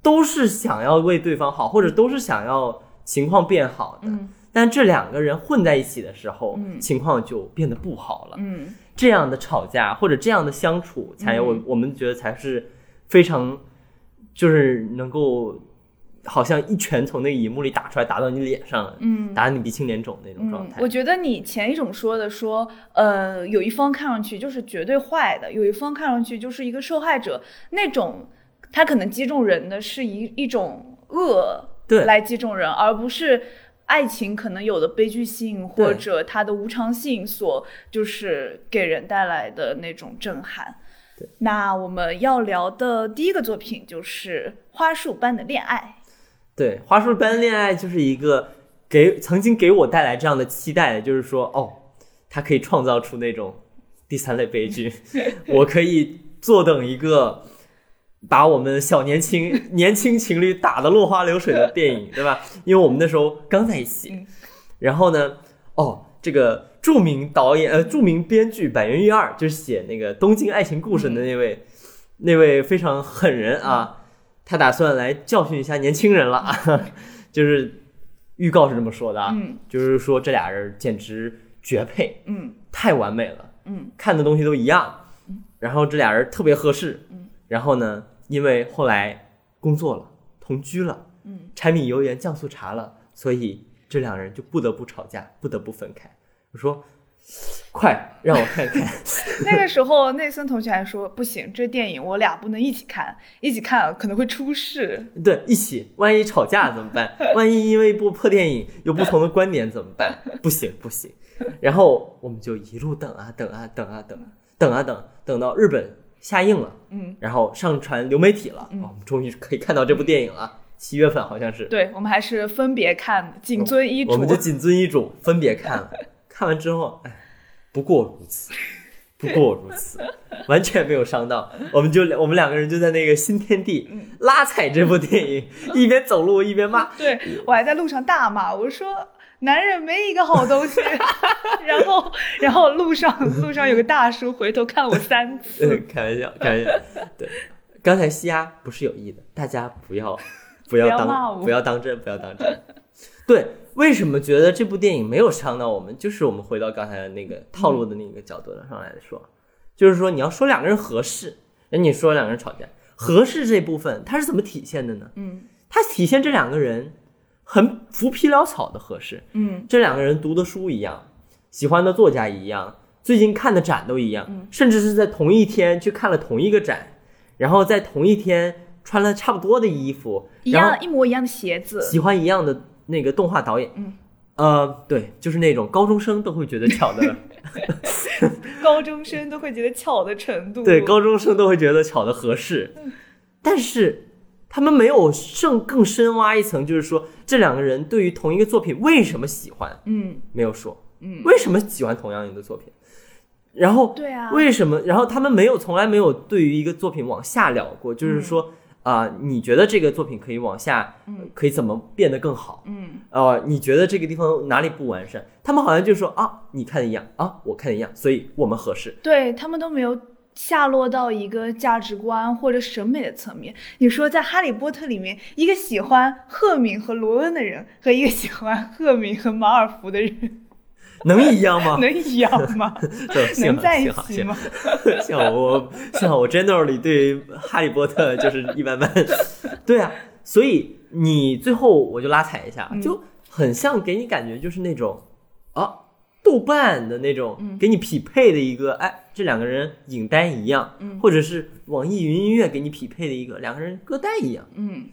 都是想要为对方好，或者都是想要情况变好的，嗯但这两个人混在一起的时候，嗯情况就变得不好了。嗯这样的吵架或者这样的相处，才我、嗯我们觉得才是非常，就是能够好像一拳从那个荧幕里打出来，打到你脸上，嗯。打得你鼻青脸肿那种状嗯，态。我觉得你前一种说的说，呃，有一方看上去就是绝对坏的，有一方看上去就是一个受害者，那种他可能击中人的是一一种恶对。来击中人，而不是爱情可能有的悲剧性或者它的无常性所就是给人带来的那种震撼。那我们要聊的第一个作品就是《花束般的恋爱。对，花束般的恋爱就是一个给曾经给我带来这样的期待，就是说，哦，它可以创造出那种第三类悲剧，我可以坐等一个把我们小年轻 年轻情侣打得落花流水的电影，对吧？因为我们那时候刚在一起。嗯，然后呢，哦，这个著名导演呃著名编剧板垣裕二，就是写那个《东京爱情故事》的那位、那位非常狠人啊。他打算来教训一下年轻人了，就是预告是这么说的啊，嗯。就是说这俩人简直绝配，嗯。太完美了，嗯。看的东西都一样，然后这俩人特别合适，嗯。然后呢，因为后来工作了，同居了，嗯，柴米油盐酱醋茶了，所以这两人就不得不吵架，不得不分开。我说，快让我看看，那个时候内森同学还说不行，这电影我俩不能一起看，一起看可能会出事。对，一起，万一吵架怎么办？万一因为一部破电影有不同的观点怎么办？不行不行。然后我们就一路等啊等啊等啊等啊等啊等，等到日本下映了，嗯，然后上传流媒体了，嗯哦我们终于可以看到这部电影了。七月份好像是，对我们还是分别看，谨遵医嘱。我们就谨遵医嘱，分别看了。看完之后，哎，不过如此，不过如此，完全没有伤到。我们就我们两个人就在那个新天地嗯拉踩这部电影，一边走路一边骂。对我还在路上大骂，我说男人没一个好东西。然后，然后路上路上有个大叔回头看我三次。呃，开玩笑，开玩笑。对，刚才西亚不是有意的，大家不要 不要当不要当真，不要当真。对，为什么觉得这部电影没有伤到我们？就是我们回到刚才那个套路的那个角度上来说，就是说你要说两个人合适，那你说两个人吵架，合适这部分它是怎么体现的呢？嗯它体现这两个人很浮皮潦草的合适，嗯。这两个人读的书一样，喜欢的作家一样，最近看的展都一样，嗯。甚至是在同一天去看了同一个展，然后在同一天穿了差不多的衣服，一样一模一样的鞋子。喜欢一样的那个动画导演，嗯，呃，对，就是那种高中生都会觉得巧的，高中生都会觉得巧的程度。对，高中生都会觉得巧的合适，但是他们没有更更深挖一层，就是说这两个人对于同一个作品为什么喜欢，嗯没有说，嗯，为什么喜欢同样一个作品，然后对啊，为什么？然后他们没有从来没有对于一个作品往下聊过，就是说啊、你觉得这个作品可以往下，嗯可以怎么变得更好？嗯呃，你觉得这个地方哪里不完善？他们好像就说啊，你看的一样啊，我看的一样，所以我们合适。对他们都没有下落到一个价值观或者审美的层面。你说在《哈利波特》里面，一个喜欢赫敏和罗恩的人和一个喜欢赫敏和马尔福的人，能一样吗？能一样吗？能在一起吗好？幸好我幸好我 generally 对哈利波特就是一般般。对啊，所以你最后我就拉踩一下，嗯就很像给你感觉就是那种啊，豆瓣的那种嗯给你匹配的一个，哎，这两个人影单一样，嗯或者是网易云音乐给你匹配的一个两个人歌单一样，嗯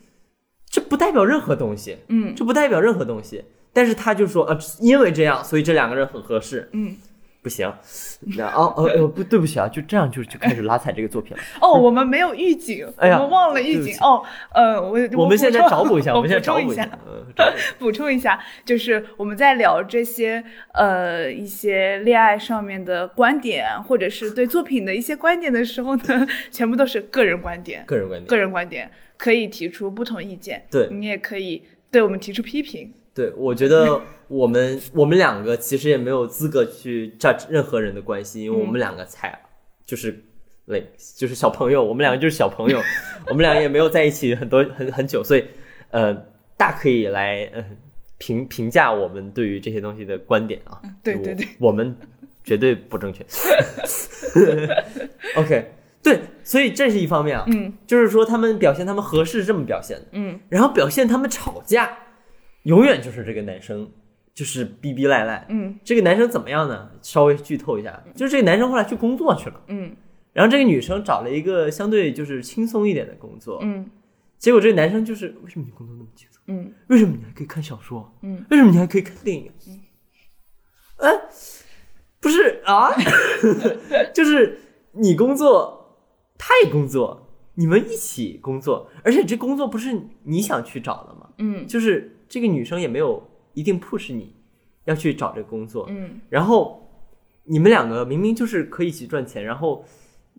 这不代表任何东西，嗯这不代表任何东西。但是他就说，呃，因为这样，所以这两个人很合适。嗯。不行，那哦哦哦不对不起啊，就这样就就开始拉踩这个作品了。哦，我们没有预警，哎呀我们忘了预警。哦，呃，我我们现在找补一下，我 我们现在找补一下补一下，嗯，找补一下补充一下，就是我们在聊这些呃一些恋爱上面的观点，或者是对作品的一些观点的时候呢，全部都是个人观点，个人观点。个人观点可以提出不同意见，对你也可以对我们提出批评。对，我觉得我们我们两个其实也没有资格去 judge 任何人的关系，因为我们两个才就是类就是小朋友，我们两个就是小朋友，我们两个也没有在一起很多很很久，所以呃，大可以来呃评评价我们对于这些东西的观点啊。对对对，我们绝对不正确。OK，对，所以这是一方面啊，嗯就是说他们表现他们合适是这么表现的。嗯然后表现他们吵架，永远就是这个男生就是逼逼赖赖。嗯。这个男生怎么样呢？稍微剧透一下，就是这个男生后来去工作去了，嗯。然后这个女生找了一个相对就是轻松一点的工作，嗯。结果这个男生就是为什么你工作那么轻松？嗯。为什么你还可以看小说？嗯，为什么你还可以看电影？哎、不是啊，就是你工作，他也工作，你们一起工作，而且这工作不是你想去找的吗？嗯。就是这个女生也没有一定 push 你要去找这个工作，嗯然后你们两个明明就是可以一起赚钱，然后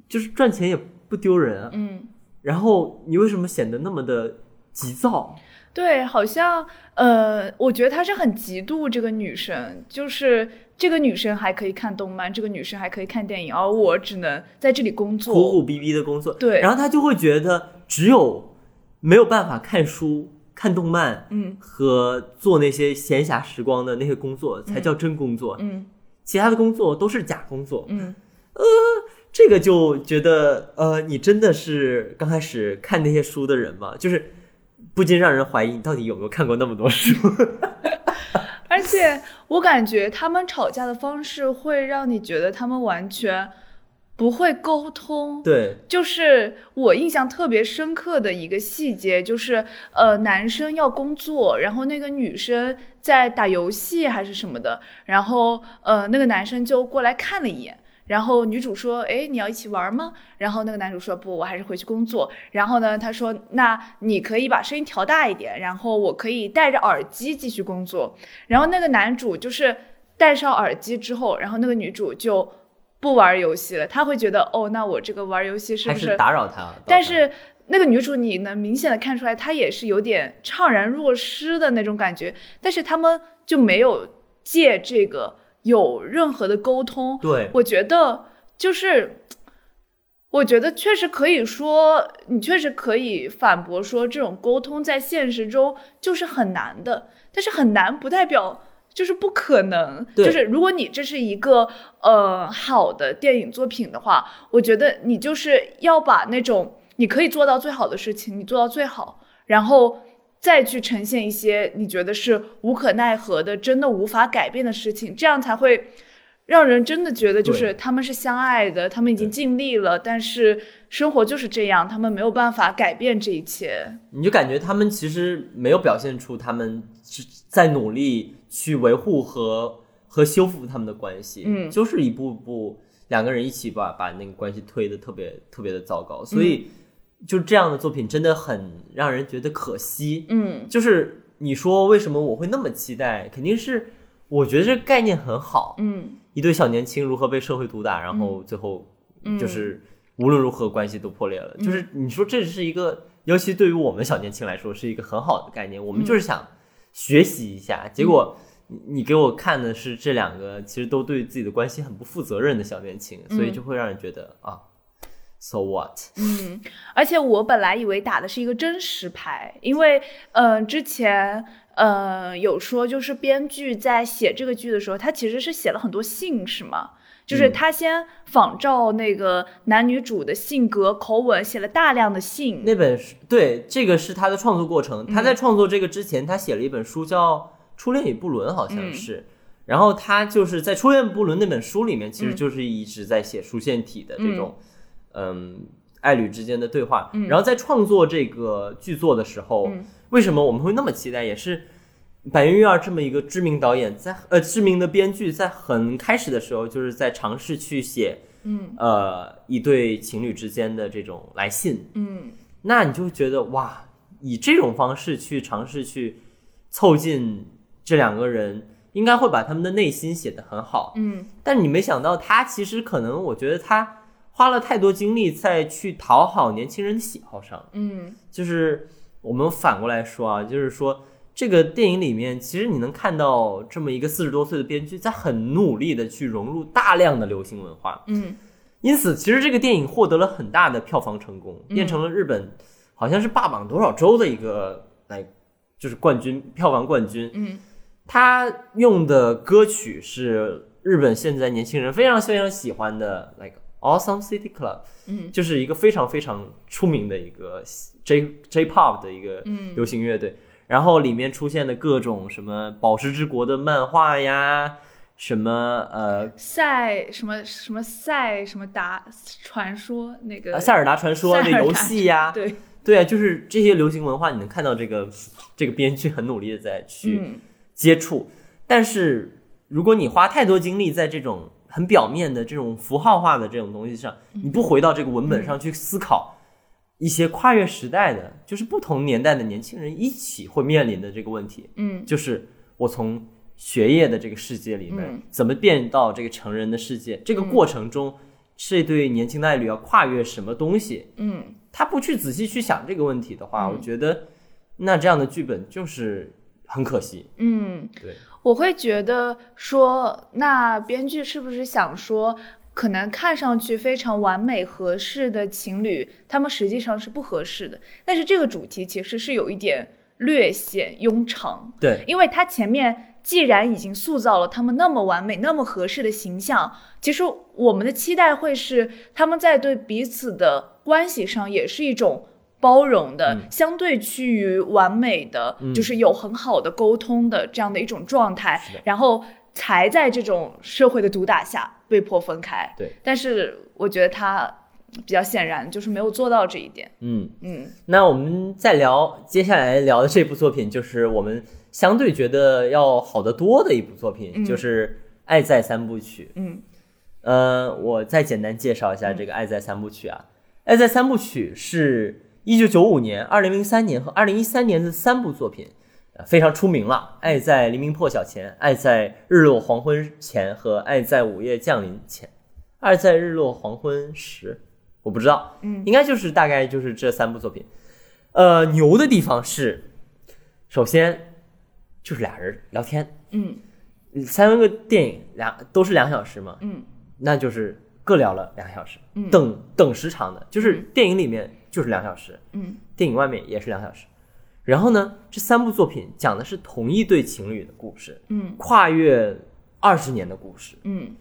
就是赚钱也不丢人啊，嗯。然后你为什么显得那么的急躁？对，好像呃，我觉得他是很嫉妒这个女生，就是这个女生还可以看动漫，这个女生还可以看电影，而我只能在这里工作。苦苦逼逼的工作，对然后他就会觉得只有没有办法看书、看动漫嗯和做那些闲暇时光的那些工作才叫真工作，嗯其他的工作都是假工作。嗯呃这个就觉得，呃，你真的是刚开始看那些书的人吗？就是不禁让人怀疑你到底有没有看过那么多书。而且我感觉他们吵架的方式会让你觉得他们完全不会沟通。对，就是我印象特别深刻的一个细节，就是呃，男生要工作，然后那个女生在打游戏还是什么的，然后呃，那个男生就过来看了一眼。然后女主说：“哎，你要一起玩吗？”然后那个男主说：“不，我还是回去工作。”然后呢，他说：“那你可以把声音调大一点，然后我可以戴着耳机继续工作。”然后那个男主就是戴上耳机之后，然后那个女主就不玩游戏了。他会觉得：“哦，那我这个玩游戏是不还是打扰他？但是那个女主，你能明显的看出来，她也是有点怅然若失的那种感觉。但是他们就没有借这个有任何的沟通。对，我觉得就是，我觉得确实可以说，你确实可以反驳说，这种沟通在现实中就是很难的。但是很难不代表就是不可能。就是如果你这是一个呃好的电影作品的话，我觉得你就是要把那种你可以做到最好的事情，你做到最好，然后。再去呈现一些你觉得是无可奈何的、真的无法改变的事情，这样才会让人真的觉得就是他们是相爱的，他们已经尽力了，但是生活就是这样，他们没有办法改变这一切。你就感觉他们其实没有表现出他们是在努力去维护和和修复他们的关系，嗯。就是一步步两个人一起把把那个关系推的特别特别的糟糕，所以就这样的作品真的很让人觉得可惜。嗯。就是你说为什么我会那么期待，肯定是我觉得这个概念很好，嗯。一对小年轻如何被社会毒打，然后最后嗯，就是无论如何关系都破裂了。就是你说这是一个，尤其对于我们小年轻来说是一个很好的概念，我们就是想学习一下。结果你你给我看的是这两个其实都对自己的关系很不负责任的小年轻，所以就会让人觉得啊，so what？嗯，而且我本来以为打的是一个真实牌，因为嗯、呃之前呃有说就是编剧在写这个剧的时候，他其实是写了很多信，是吗？就是嗯他先仿照那个男女主的性格口吻写了大量的信，那本书对这个是他的创作过程。他在创作这个之前，他写了一本书叫《初恋与不伦》，好像是。然后他就是在《初恋不伦》那本书里面，其实就是一直在写书线体的这种，嗯，爱侣之间的对话。然后在创作这个剧作的时候，为什么我们会那么期待？也是板垣瑞二这么一个知名导演，在呃知名的编剧，在很开始的时候，就是在尝试去写，嗯呃，一对情侣之间的这种来信。嗯那你就觉得哇，以这种方式去尝试去凑近这两个人，应该会把他们的内心写得很好。嗯但你没想到，他其实可能，我觉得他花了太多精力在去讨好年轻人的喜好上。嗯就是我们反过来说啊，就是说这个电影里面，其实你能看到这么一个四十多岁的编剧，在很努力的去融入大量的流行文化。嗯因此，其实这个电影获得了很大的票房成功，变成了日本好像是霸榜多少周的一个来，就是冠军票房冠军。嗯他用的歌曲是日本现在年轻人非常非常喜欢的，like Awesome City Club，嗯就是一个非常非常出名的一个 J J Pop 的一个嗯流行乐队。然后里面出现的各种什么宝石之国的漫画呀，什么呃赛什么什么赛什么达传说那个呃塞尔达传说的游戏呀，对，对啊，就是这些流行文化，你能看到这个这个编剧很努力的在去嗯。接触，但是如果你花太多精力在这种很表面的这种符号化的这种东西上，你不回到这个文本上去思考一些跨越时代的，就是不同年代的年轻人一起会面临的这个问题，嗯。就是我从学业的这个世界里面嗯怎么变到这个成人的世界，这个过程中这对年轻的爱侣要跨越什么东西？嗯。他不去仔细去想这个问题的话，嗯。我觉得那这样的剧本就是很可惜。嗯，对，我会觉得说，那编剧是不是想说，可能看上去非常完美合适的情侣，他们实际上是不合适的。但是这个主题其实是有一点略显庸常，对，因为它前面既然已经塑造了他们那么完美、那么合适的形象，其实我们的期待会是他们在对彼此的关系上也是一种包容的，嗯相对趋于完美的，嗯就是有很好的沟通的这样的一种状态，然后才在这种社会的毒打下被迫分开。对，但是我觉得他比较显然就是没有做到这一点。嗯。嗯那我们再聊接下来聊的这部作品，就是我们相对觉得要好得多的一部作品，嗯就是《爱在三部曲》。嗯呃，我再简单介绍一下这个《爱在三部曲》啊，爱在三部曲》是一九九五年、二零零三年和二零一三年的三部作品，呃非常出名了。爱在黎明破晓前，爱在日落黄昏前和爱在午夜降临前，爱在日落黄昏时，我不知道，嗯应该就是大概就是这三部作品。呃，牛的地方是，首先就是俩人聊天，嗯三个电影两都是两小时嘛，嗯那就是各聊了两小时，嗯等等时长的，就是电影里面就是两小时，嗯电影外面也是两小时。然后呢，这三部作品讲的是同一对情侣的故事，嗯。跨越二十年的故事，嗯。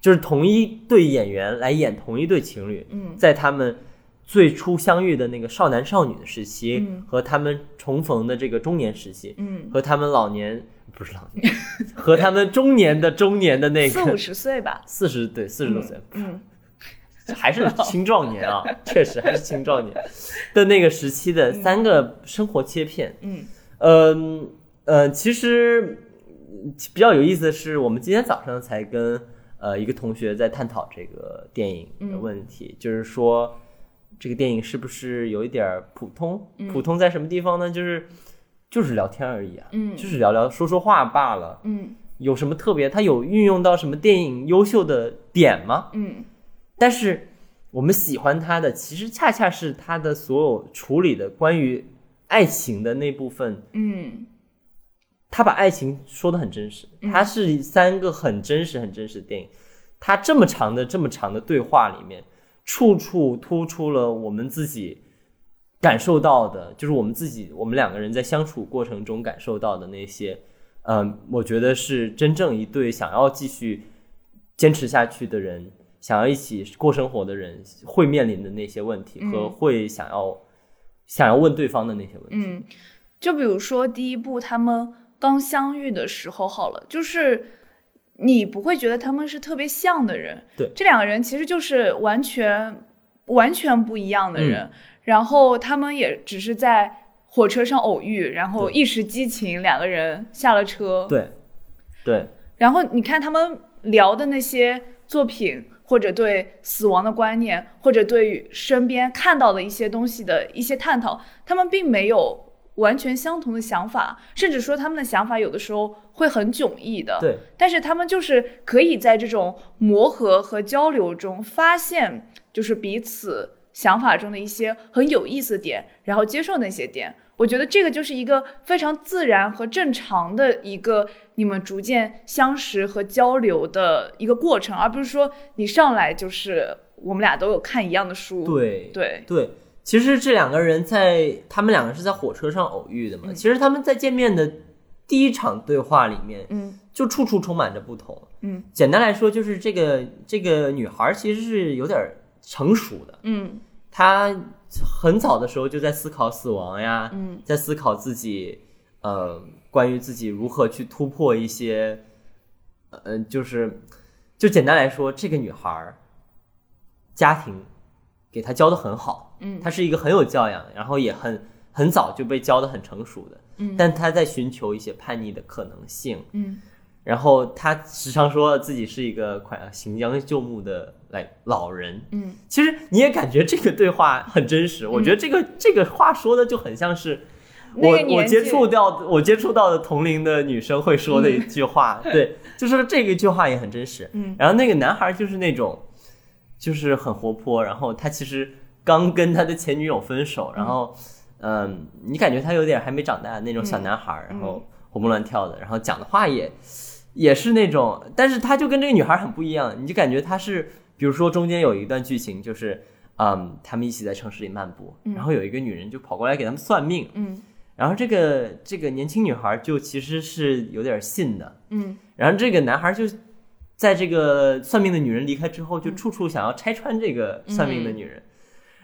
就是同一对演员来演同一对情侣，嗯。在他们最初相遇的那个少男少女的时期，嗯。和他们重逢的这个中年时期，嗯，和他们老年不是老年，和他们中年的中年的那个四五十岁吧。四十对四十多岁，嗯还是 青壮年啊，确实还是青壮年的那个时期的三个生活切片。嗯嗯呃，其实嗯比较有意思的是，我们今天早上才跟呃一个同学在探讨这个电影的嗯问题，就是说这个电影是不是有一点儿普通？嗯普通在什么地方呢？就是就是聊天而已啊，嗯就是聊聊说说话罢了。嗯有什么特别？它有运用到什么电影优秀的点吗？嗯但是我们喜欢他的，其实恰恰是他的所有处理的关于爱情的那部分，嗯他把爱情说的很真实，嗯它是三个很真实、很真实的电影。他这么长的、这么长的对话里面，处处突出了我们自己感受到的，就是我们自己，我们两个人在相处过程中感受到的那些，嗯，我觉得是真正一对想要继续坚持下去的人，想要一起过生活的人会面临的那些问题，嗯。和会想要想要问对方的那些问题。嗯，就比如说第一部他们刚相遇的时候，好了，就是你不会觉得他们是特别像的人，对。这两个人其实就是完全完全不一样的嗯。人，然后他们也只是在火车上偶遇，然后一时激情，两个人下了车，对，对，然后你看他们聊的那些作品，或者对死亡的观念，或者对于身边看到的一些东西的一些探讨，他们并没有完全相同的想法，甚至说他们的想法有的时候会很迥异的。对，但是他们就是可以在这种磨合和交流中发现，就是彼此想法中的一些很有意思的点，然后接受那些点。我觉得这个就是一个非常自然和正常的一个你们逐渐相识和交流的一个过程，而不是说你上来就是我们俩都有看一样的书。对，对，对，其实这两个人在他们两个是在火车上偶遇的嘛。嗯其实他们在见面的第一场对话里面，嗯就处处充满着不同。嗯简单来说，就是这个这个女孩其实是有点成熟的，嗯她很早的时候就在思考死亡呀，嗯。在思考自己，呃，关于自己如何去突破一些，呃，就是，就简单来说，这个女孩儿家庭给她教的很好，嗯。她是一个很有教养，然后也很很早就被教的很成熟的，嗯。但她在寻求一些叛逆的可能性，嗯然后他时常说自己是一个快要行将就木的来老人，嗯。其实你也感觉这个对话很真实，我觉得这个这个话说的就很像是那我个我接触到我接触到的同龄的女生会说的一句话，对，就是这个句话也很真实。嗯。然后那个男孩就是那种，就是很活泼，然后他其实刚跟他的前女友分手，然后嗯，你感觉他有点还没长大那种小男孩，然后活蹦乱跳的，然后讲的话也也是那种，但是他就跟这个女孩很不一样，你就感觉他是比如说中间有一段剧情就是，嗯，他们一起在城市里漫步，嗯。然后有一个女人就跑过来给他们算命，嗯。然后这个这个年轻女孩就其实是有点信的，嗯。然后这个男孩就在这个算命的女人离开之后，就处处想要拆穿这个算命的女人。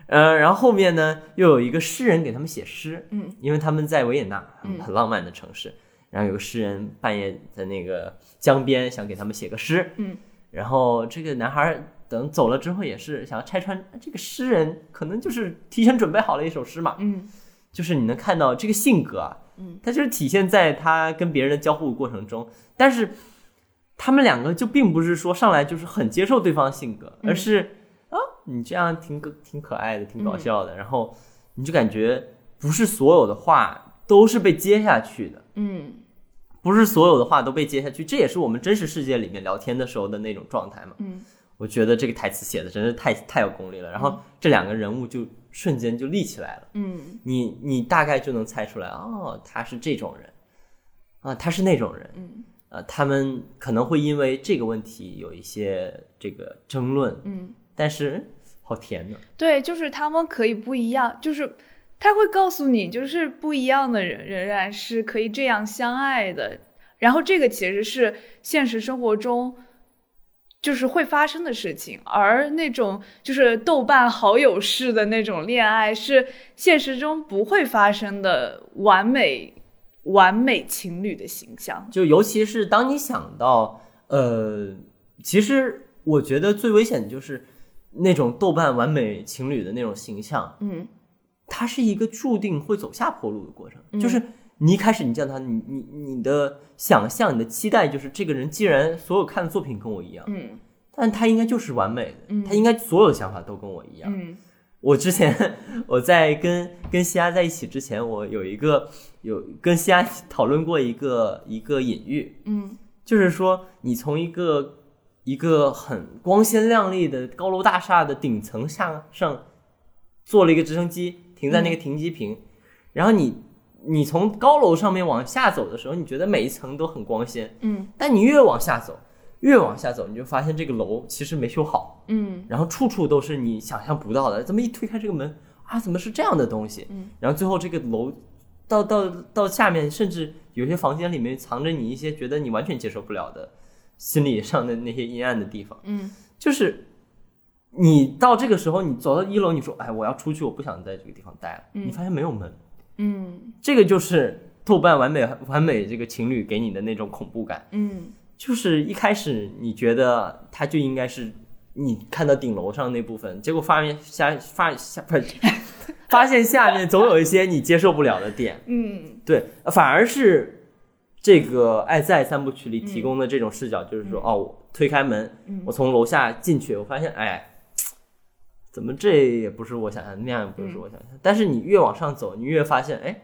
呃，然后后面呢，又有一个诗人给他们写诗，嗯，因为他们在维也纳，嗯。很浪漫的城市。然后有个诗人半夜在那个江边想给他们写个诗，嗯，然后这个男孩等走了之后也是想要拆穿这个诗人，可能就是提前准备好了一首诗嘛，嗯。就是你能看到这个性格啊，嗯，他就是体现在他跟别人的交互过程中，但是他们两个就并不是说上来就是很接受对方的性格，嗯。而是啊，你这样挺可挺可爱的，挺搞笑嗯的，然后你就感觉不是所有的话都是被接下去的，嗯不是所有的话都被接下去，这也是我们真实世界里面聊天的时候的那种状态嘛。嗯。我觉得这个台词写的真是太太有功力了，然后这两个人物就瞬间就立起来了。嗯。你你大概就能猜出来，哦，他是这种人，啊，他是那种人，嗯。呃，他们可能会因为这个问题有一些这个争论，嗯，但是好甜呢，对，就是他们可以不一样，就是他会告诉你，就是不一样的人仍然是可以这样相爱的。然后这个其实是现实生活中就是会发生的事情，而那种就是豆瓣好友式的那种恋爱是现实中不会发生的完美完美情侣的形象。就尤其是当你想到，呃，其实我觉得最危险的就是那种豆瓣完美情侣的那种形象，嗯它是一个注定会走下坡路的过程，嗯。就是你一开始你见到他，你你你的想象、你的期待就是这个人既然所有看的作品跟我一样，嗯。但他应该就是完美的，嗯。他应该所有的想法都跟我一样。嗯。我之前 我在跟跟西亚在一起之前，我有一个有跟西亚讨论过一个一个隐喻，嗯。就是说你从一个一个很光鲜亮丽的高楼大厦的顶层下上坐了一个直升机停在那个停机坪，然后你你从高楼上面往下走的时候，你觉得每一层都很光鲜，嗯但你越往下走，越往下走，你就发现这个楼其实没修好，嗯然后处处都是你想象不到的。怎么一推开这个门啊，怎么是这样的东西？嗯，然后最后这个楼到到到下面，甚至有些房间里面藏着你一些觉得你完全接受不了的心理上的那些阴暗的地方。嗯就是你到这个时候，你走到一楼，你说哎，我要出去，我不想在这个地方待了。嗯。你发现没有门，嗯。这个就是豆瓣完美完美这个情侣给你的那种恐怖感。嗯。就是一开始你觉得它就应该是你看到顶楼上那部分，结果发现下发下不是 发现下面总有一些你接受不了的点，嗯。对，反而是这个《爱在三部曲》里提供的这种视角，就是说，哦，我推开门，嗯。我从楼下进去，我发现，哎，怎么这也不是我想象，那样也不是我想象，但是你越往上走，你越发现，哎，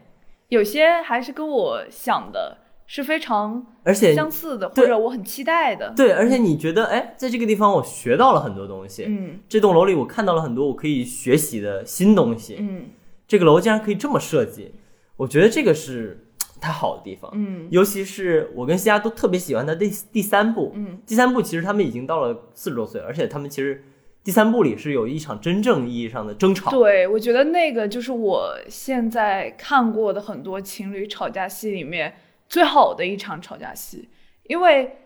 有些还是跟我想的是非常而且相似的，或者我很期待的。对，而且你觉得，哎，在这个地方我学到了很多东西，嗯。这栋楼里我看到了很多我可以学习的新东西，嗯。这个楼竟然可以这么设计，我觉得这个是它好的地方。嗯。尤其是我跟西亚都特别喜欢的第第三部，嗯。第三部其实他们已经到了四十多岁，而且他们其实第三部里是有一场真正意义上的争吵。对，我觉得那个就是我现在看过的很多情侣吵架戏里面最好的一场吵架戏，因为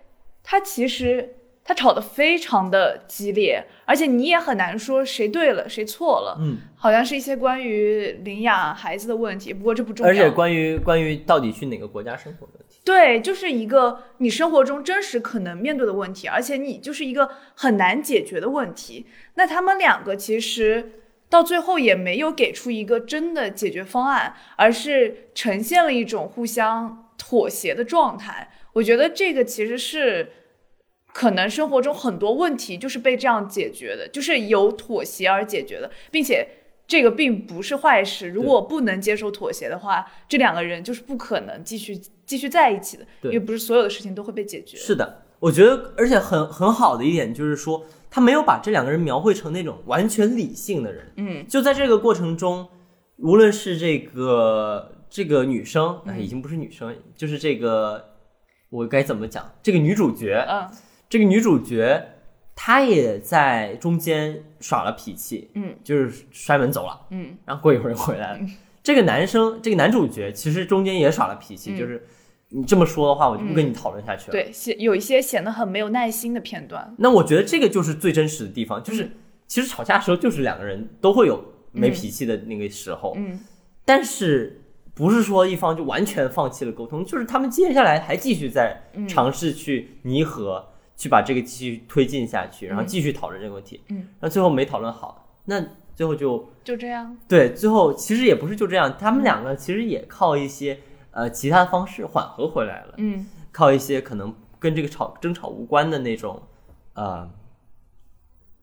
他其实他吵得非常的激烈，而且你也很难说谁对了谁错了，嗯，好像是一些关于领养孩子的问题，不过这不重要。而且关于关于到底去哪个国家生活的问题，对，就是一个你生活中真实可能面对的问题，而且你就是一个很难解决的问题。那他们两个其实到最后也没有给出一个真的解决方案，而是呈现了一种互相妥协的状态。我觉得这个其实是可能生活中很多问题就是被这样解决的，就是由妥协而解决的，并且。这个并不是坏事。如果不能接受妥协的话，这两个人就是不可能继续继续在一起的，因对为不是所有的事情都会被解决。是的，我觉得，而且很很好的一点就是说，他没有把这两个人描绘成那种完全理性的人。嗯就在这个过程中，无论是这个这个女生，哎，嗯已经不是女生，就是这个我该怎么讲？这个女主角，嗯这个女主角，她也在中间耍了脾气，嗯。就是摔门走了，嗯。然后过一会儿又回来了。这个男生，这个男主角其实中间也耍了脾气，嗯。就是你这么说的话，我就不跟你讨论下去了。对，显有一些显得很没有耐心的片段。那我觉得这个就是最真实的地方，就是其实吵架的时候，就是两个人都会有没脾气的那个时候，嗯。但是不是说一方就完全放弃了沟通，就是他们接下来还继续在嗯。尝试去弥合，去把这个继续推进下去，然后继续讨论这个问题，嗯，那最后没讨论好，那最后就就这样。对，最后其实也不是就这样，他们两个其实也靠一些呃其他方式缓和回来了。嗯。靠一些可能跟这个吵争吵无关的那种，呃，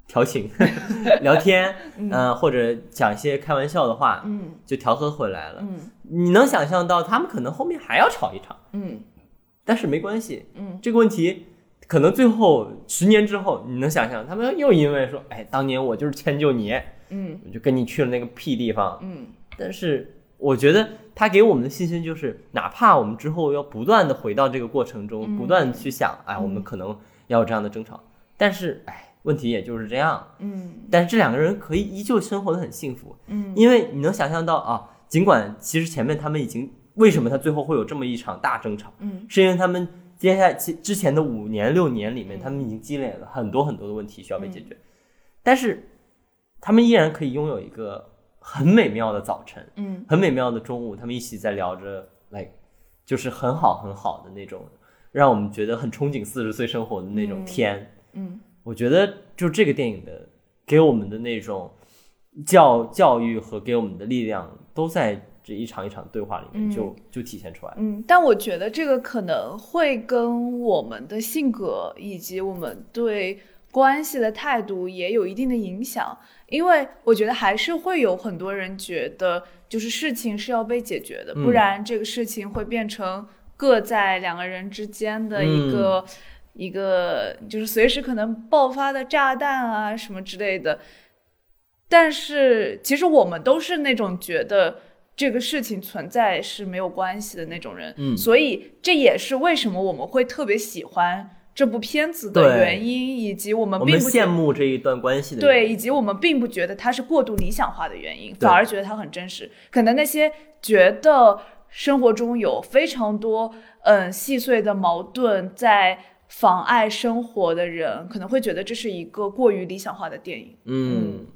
调情、聊天，呃，或者讲一些开玩笑的话，嗯。就调和回来了。嗯。你能想象到他们可能后面还要吵一场，嗯。但是没关系，嗯。这个问题可能最后十年之后，你能想象他们又因为说，哎，当年我就是迁就你，嗯。我就跟你去了那个屁地方，嗯。但是我觉得他给我们的信心就是，哪怕我们之后要不断的回到这个过程中，嗯。不断去想，哎，我们可能要有这样的争吵，但是哎，问题也就是这样。嗯。但是这两个人可以依旧生活的很幸福，嗯。因为你能想象到啊，尽管其实前面他们已经为什么他最后会有这么一场大争吵，嗯。是因为他们接下来其之前的五年六年里面，他们已经积累了很多很多的问题需要被解决，但是他们依然可以拥有一个很美妙的早晨。嗯。很美妙的中午，他们一起在聊着，like，就是很好很好的那种，让我们觉得很憧憬四十岁生活的那种嗯。天。嗯。我觉得就这个电影的给我们的那种教教育和给我们的力量，都在这一场一场对话里面嗯就、就体现出来。嗯，但我觉得这个可能会跟我们的性格以及我们对关系的态度也有一定的影响，因为我觉得还是会有很多人觉得，就是事情是要被解决的，嗯不然这个事情会变成各在两个人之间的一个、一个，就是随时可能爆发的炸弹啊什么之类的。但是其实我们都是那种觉得这个事情存在是没有关系的那种人，嗯。所以这也是为什么我们会特别喜欢这部片子的原因，以及我们并不觉羡慕这一段关系的对，以及我们并不觉得它是过度理想化的原因，反而觉得它很真实。可能那些觉得生活中有非常多嗯细碎的矛盾在妨碍生活的人，可能会觉得这是一个过于理想化的电影。嗯。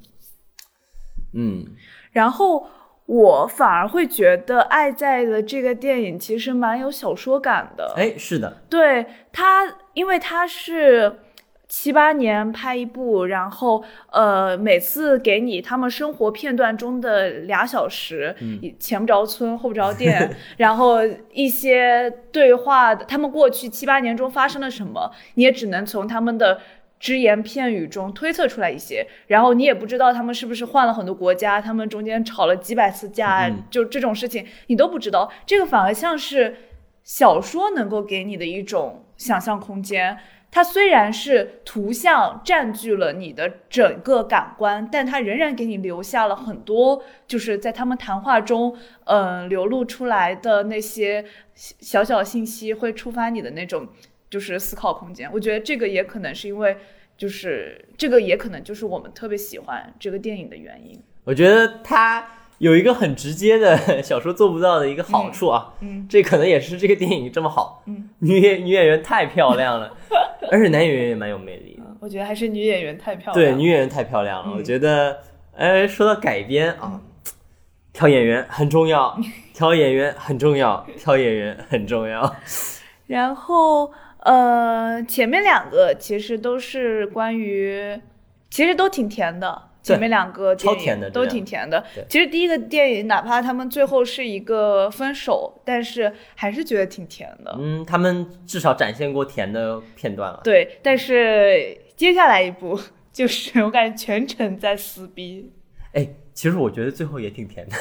嗯。然后我反而会觉得《爱在》的这个电影其实蛮有小说感的。哎，是的，对它，因为它是七八年拍一部，然后呃，每次给你他们生活片段中的俩小时，嗯前不着村后不着店，然后一些对话的，他们过去七八年中发生了什么，你也只能从他们的。只言片语中推测出来一些，然后你也不知道他们是不是换了很多国家，他们中间吵了几百次架，嗯就这种事情你都不知道。这个反而像是小说能够给你的一种想象空间。它虽然是图像占据了你的整个感官，但它仍然给你留下了很多，就是在他们谈话中，嗯、流露出来的那些小小信息，会触发你的那种就是思考空间。我觉得这个也可能是因为，就是这个也可能就是我们特别喜欢这个电影的原因。我觉得它有一个很直接的 小说做不到的一个好处啊，嗯这可能也是这个电影这么好，嗯，女演女演员太漂亮了，而且男演员也蛮有魅力的。我觉得还是女演员太漂亮。对，女演员太漂亮了，嗯我觉得，哎，说到改编啊，挑演员很重要，挑演员很重要，挑演员很重要。然后呃，前面两个其实都是关于，其实都挺甜的。前面两个电影超甜的都挺甜的。其实第一个电影，哪怕他们最后是一个分手，但是还是觉得挺甜的。嗯，他们至少展现过甜的片段了。对，但是接下来一部 就是我感觉全程在撕逼。哎，其实我觉得最后也挺甜的。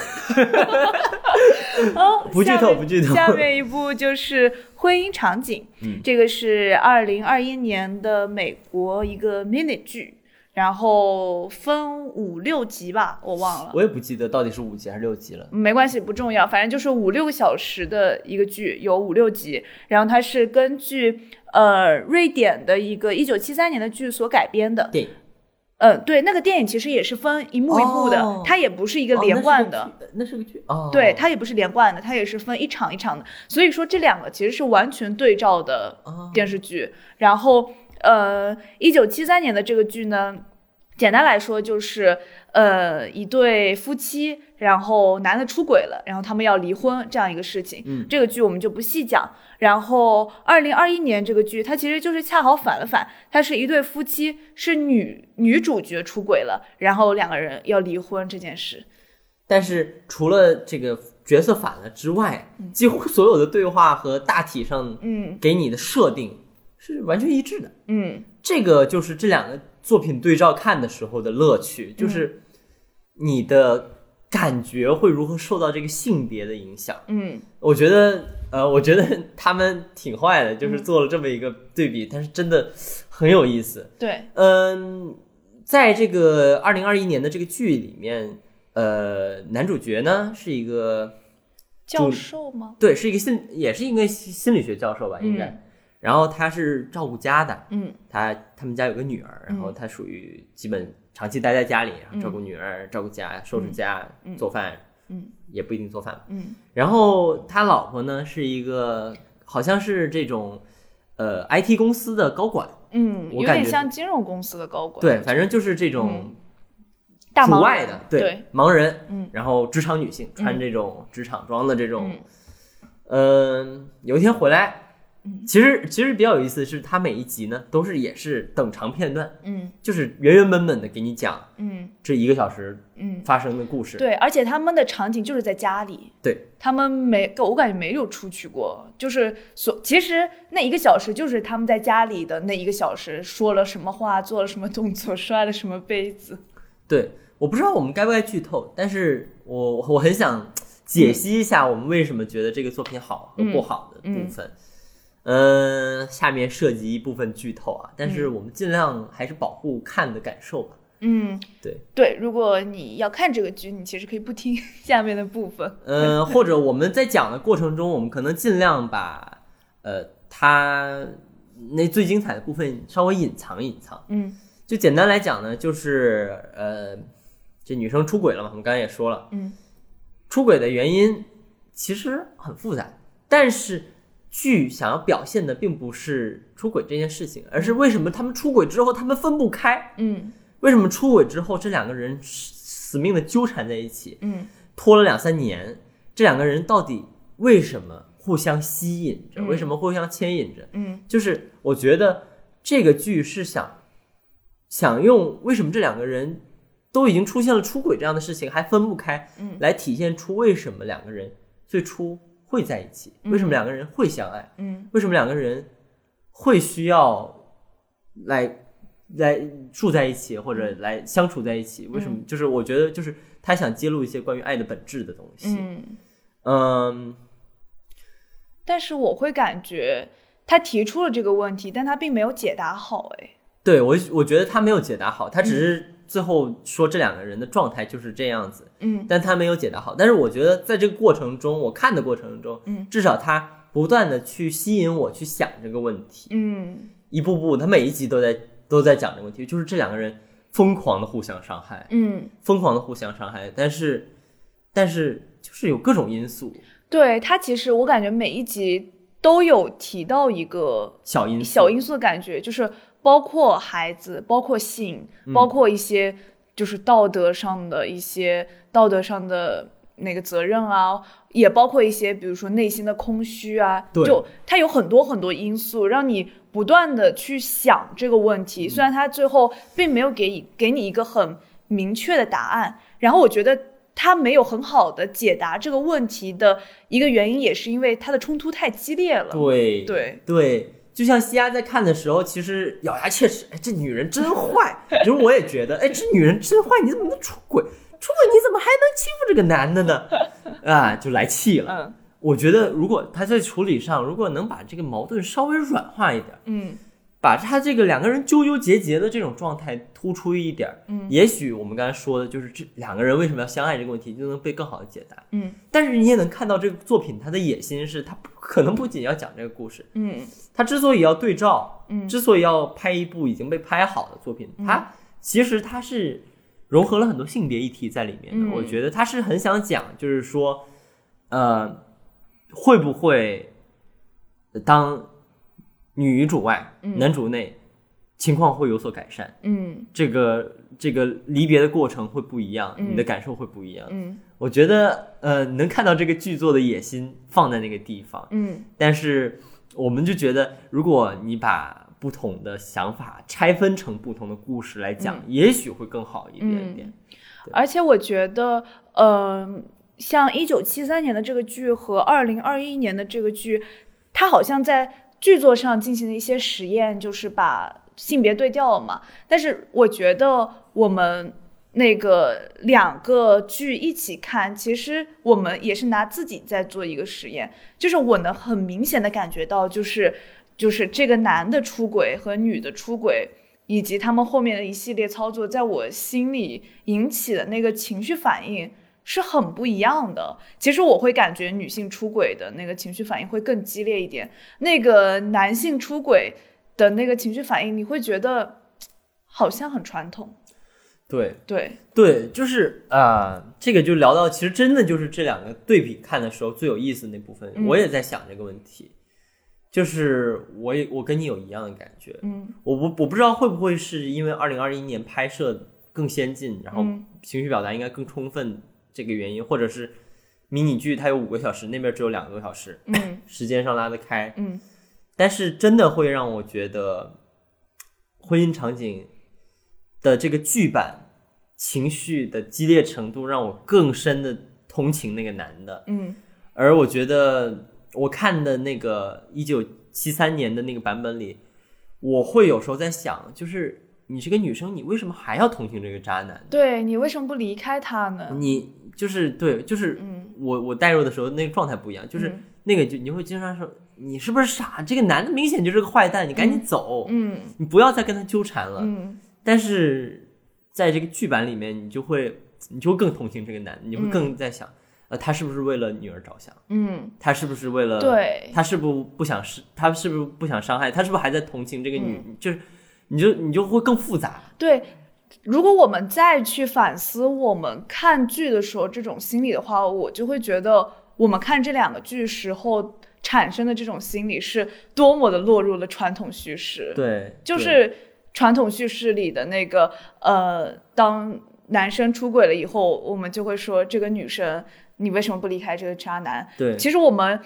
哦，不剧透不剧透下面一部就是婚姻场景，嗯这个是二零二一年的美国一个 mini 剧，然后分五六集吧，我忘了。我也不记得到底是五集还是六集了。没关系，不重要，反正就是五六个小时的一个剧，有五六集。然后它是根据呃瑞典的一个一九七三年的剧所改编的电影。嗯，对，那个电影其实也是分一幕一幕的，哦它也不是一个连贯的。那是个剧哦，对，它也不是连贯的，它也是分一场一场的。所以说这两个其实是完全对照的哦电视剧。然后，呃，一九七三年的这个剧呢，简单来说就是，呃，一对夫妻，然后男的出轨了，然后他们要离婚这样一个事情。嗯这个剧我们就不细讲。然后，二零二一年这个剧，它其实就是恰好反了反，它是一对夫妻，是女女主角出轨了，然后两个人要离婚这件事。但是除了这个角色反了之外，几乎所有的对话和大体上嗯给你的设定是完全一致的。嗯这个就是这两个作品对照看的时候的乐趣，就是你的感觉会如何受到这个性别的影响。嗯我觉得，呃，我觉得 他们挺坏的，就是做了这么一个对比，但是真的很有意思。对，嗯，在这个二零二一年的这个剧里面，呃，男主角呢是一个教授吗？对，是一个心，也是一个心心理学教授吧，应该。然后他是照顾家的，嗯他他们家有个女儿，然后他属于基本长期待在家里，然后照顾女儿、照顾家、收拾家、做饭，嗯。也不一定做饭。嗯。然后他老婆呢是一个好像是这种呃 IT 公司的高管，嗯，有点像金融公司的高管，对，反正就是这种大忙人阻碍的，对，盲人，嗯然后职场女性穿这种职场装的这种，嗯。嗯，有一天回来，嗯。其实其实比较有意思的是，它每一集呢都是也是等长片段，嗯。就是原原本本的给你讲嗯。这一个小时嗯，发生的故事。对，而且他们的场景就是在家里，对。他们没，我感觉没有出去过，就是所其实那一个小时就是他们在家里的那一个小时，说了什么话，做了什么动作，摔了什么杯子，对，我不知道我们该不该剧透，但是我我很想解析一下我们为什么觉得这个作品好和不好的部分。嗯、下面涉及一部分剧透啊，但是我们尽量还是保护看的感受吧。嗯，对。对，如果你要看这个剧，你其实可以不听 下面的部分，嗯，或者我们在讲的过程中，我们可能尽量把呃它那最精彩的部分稍微隐藏隐藏。嗯。就简单来讲呢，就是呃，这女生出轨了嘛，我们刚才也说了，嗯。出轨的原因其实很复杂，但是剧想要表现的并不是出轨这件事情，而是为什么他们出轨之后他们分不开，嗯为什么出轨之后这两个人死命的纠缠在一起，嗯拖了两三年，这两个人到底为什么互相吸引着？嗯为什么互相牵引着？嗯就是我觉得这个剧是想想用为什么这两个人都已经出现了出轨这样的事情还分不开，嗯来体现出为什么两个人最初会在一起，为什么两个人会相爱，嗯为什么两个人会需要来来住在一起或者来相处在一起？为什么？就是我觉得就是他想揭露一些关于爱的本质的东西。嗯。嗯但是我会感觉他提出了这个问题，但他并没有解答好。哎，对我我觉得他没有解答好，他只是最后说这两个人的状态就是这样子，嗯。但他没有解答好。但是我觉得在这个过程中，我看的过程中，嗯。至少他不断的去吸引我去想这个问题，嗯。一步步，他每一集都在都在讲这个问题，就是这两个人疯狂的互相伤害，嗯，疯狂的互相伤害，但是但是就是有各种因素，对他其实我感觉每一集都有提到一个小因素，小因素的感觉，就是包括孩子，包括性，包括一些就是道德上的一些道德上的那个责任啊，也包括一些比如说内心的空虚啊，就它有很多很多因素让你不断的去想这个问题，虽然它最后并没有给你给你一个很明确的答案，然后我觉得。他没有很好的解答这个问题的一个原因，也是因为他的冲突太激烈了。对对，对，就像西亚在看的时候，其实咬牙切齿，哎，这女人真坏。其实我也觉得，哎，这女人真坏，你怎么能出轨？出轨你怎么还能欺负这个男的呢？啊，就来气了。嗯我觉得如果他在处理上，如果能把这个矛盾稍微软化一点，嗯把他这个两个人纠纠结结的这种状态突出一点，嗯也许我们刚才说的就是这两个人为什么要相爱这个问题就能被更好的解答。嗯但是你也能看到这个作品它的野心是，它可能不仅要讲这个故事，嗯它之所以要对照，嗯之所以要拍一部已经被拍好的作品，它其实它是融合了很多性别议题在里面的。嗯我觉得他是很想讲，就是说，呃，会不会当女主外，嗯。男主内，情况会有所改善？嗯。这个这个离别的过程会不一样，嗯。你的感受会不一样。嗯。我觉得，呃，能看到这个剧作的野心放在那个地方，嗯。但是我们就觉得，如果你把不同的想法拆分成不同的故事来讲，也许会更好一点点。而且我觉得，呃，像一九七三年的这个剧和二零二一年的这个剧，它好像在剧作上进行了一些实验，就是把性别对调了嘛。但是我觉得我们那个两个剧一起看，其实我们也是拿自己在做一个实验，就是我能很明显的感觉到，就是就是这个男的出轨和女的出轨。以及他们后面的一系列操作，在我心里引起的那个情绪反应是很不一样的。其实我会感觉女性出轨的那个情绪反应会更激烈一点，那个男性出轨的那个情绪反应，你会觉得好像很传统。对对，对，就是啊、呃这个就聊到，其实真的就是这两个对比看的时候最有意思的那部分。嗯我也在想这个问题，就是我也我跟你有一样的感觉，嗯我不我不知道会不会是因为二零二一年拍摄更先进，然后嗯情绪表达应该更充分这个原因，或者是迷你剧它有五个小时，那边只有两个多小时，嗯 时间上拉得开，嗯但是真的会让我觉得婚姻场景的这个剧版情绪的激烈程度，让我更深的同情那个男的。嗯而我觉得我看的那个一九七三年的那个版本里，我会有时候在想，就是你是个女生，你为什么还要同情这个渣男？对你为什么不离开他呢？你就是对，就是嗯我我代入的时候那个状态不一样，就是嗯那个就你会经常说你是不是傻？这个男的明显就是个坏蛋，你赶紧走，嗯你不要再跟他纠缠了。嗯但是在这个剧版里面，你就会你就会更同情这个男的，你会更在想，呃，他是不是为了女儿着想？嗯，他是不是为了对，他是不是不想是他是不是不想伤害？他是不是还在同情这个女？嗯就是你就你就会更复杂。对，如果我们再去反思我们看剧的时候这种心理的话，我就会觉得我们看这两个剧时候产生的这种心理是多么的落入了传统叙事。，对，就是传统叙事里的那个呃，当男生出轨了以后，我们就会说这个女生你为什么不离开这个渣男？对其实我们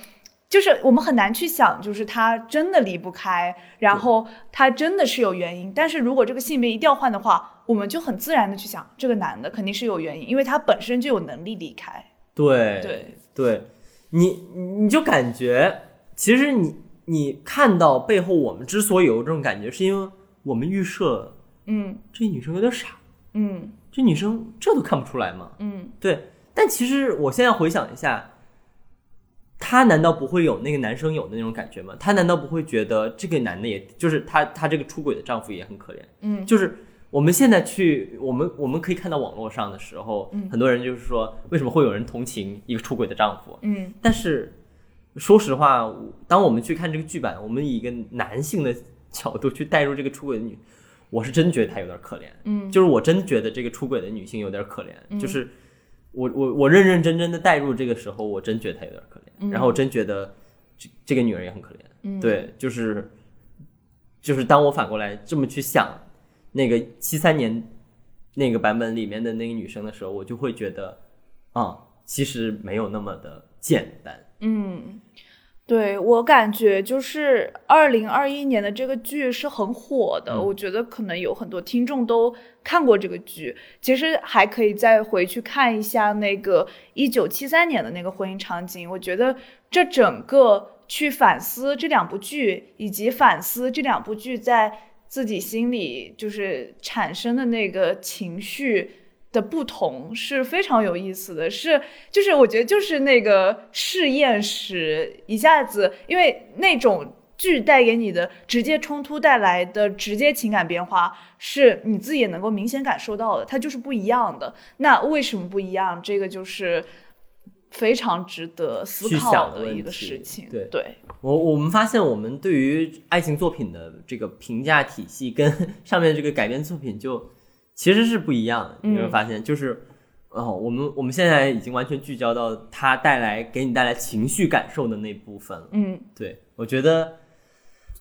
就是我们很难去想，就是他真的离不开，然后他真的是有原因。但是如果这个性别一调换的话，我们就很自然的去想，这个男的肯定是有原因，因为他本身就有能力离开。对对，对，你你就感觉，其实你你看到背后，我们之所以有这种感觉，是因为我们预设嗯这女生有点傻，嗯这女生这都看不出来吗？嗯对，但其实我现在回想一下，他难道不会有那个男生有的那种感觉吗？她难道不会觉得这个男的也就是她她这个出轨的丈夫也很可怜？嗯就是我们现在去，我们我们可以看到网络上的时候，嗯很多人就是说，为什么会有人同情一个出轨的丈夫？嗯但是说实话，当我们去看这个剧版，我们以一个男性的角度去带入这个出轨的女，我是真觉得她有点可怜。嗯就是我真觉得这个出轨的女性有点可怜，嗯就是我我我认认真真的带入这个时候，我真觉得她有点可怜，嗯然后我真觉得这这个女人也很可怜。嗯，对，就是就是当我反过来这么去想那个七三年那个版本里面的那个女生的时候，我就会觉得啊、其实没有那么的简单。嗯，对我感觉就是二零二一年的这个剧是很火的，嗯我觉得可能有很多听众都看过这个剧，其实还可以再回去看一下那个一九七三年的那个婚姻场景。我觉得这整个去反思这两部剧，以及反思这两部剧在自己心里就是产生的那个情绪。的不同是非常有意思的，是就是我觉得就是那个试验室一下子，因为那种剧带给你的直接冲突带来的直接情感变化，是你自己也能够明显感受到的，它就是不一样的。那为什么不一样？这个就是非常值得思考的的一个事情。对对，我我们发现，我们对于爱情作品的这个评价体系跟 上面这个改编作品就其实是不一样的。嗯你会发现，就是哦，我们我们现在已经完全聚焦到它带来给你带来情绪感受的那部分了。嗯，对我觉得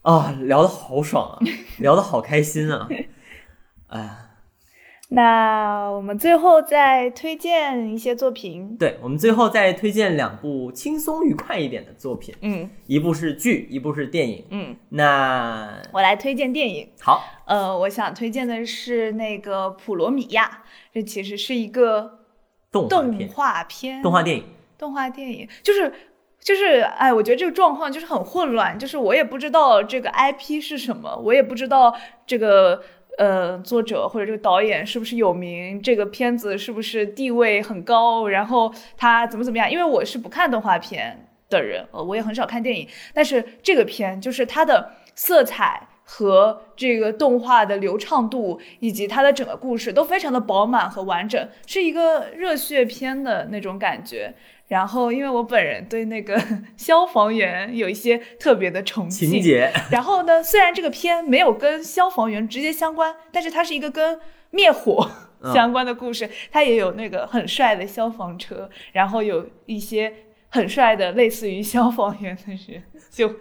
啊、聊的好爽啊，聊的好开心啊！哎呀，那我们最后再推荐一些作品。对我们最后再推荐两部轻松愉快一点的作品，嗯一部是剧，一部是电影。嗯，那我来推荐电影。好，呃，我想推荐的是那个《普罗米亚》，这其实是一个动动画片，画片，动画电影。动画电影，就是就是，哎，我觉得这个状况就是很混乱，就是我也不知道这个 IP 是什么，我也不知道这个呃作者或者这个导演是不是有名，这个片子是不是地位很高，然后他怎么怎么样，因为我是不看动画片的人，呃，我也很少看电影，但是这个片就是它的色彩。和这个动画的流畅度，以及它的整个故事都非常的饱满和完整，是一个热血片的那种感觉。然后，因为我本人对那个 消防员有一些特别的崇敬，情节，然后呢，虽然这个片没有跟消防员直接相关，但是它是一个跟灭火嗯 相关的故事。它也有那个很帅的消防车，然后有一些很帅的类似于消防员的人，就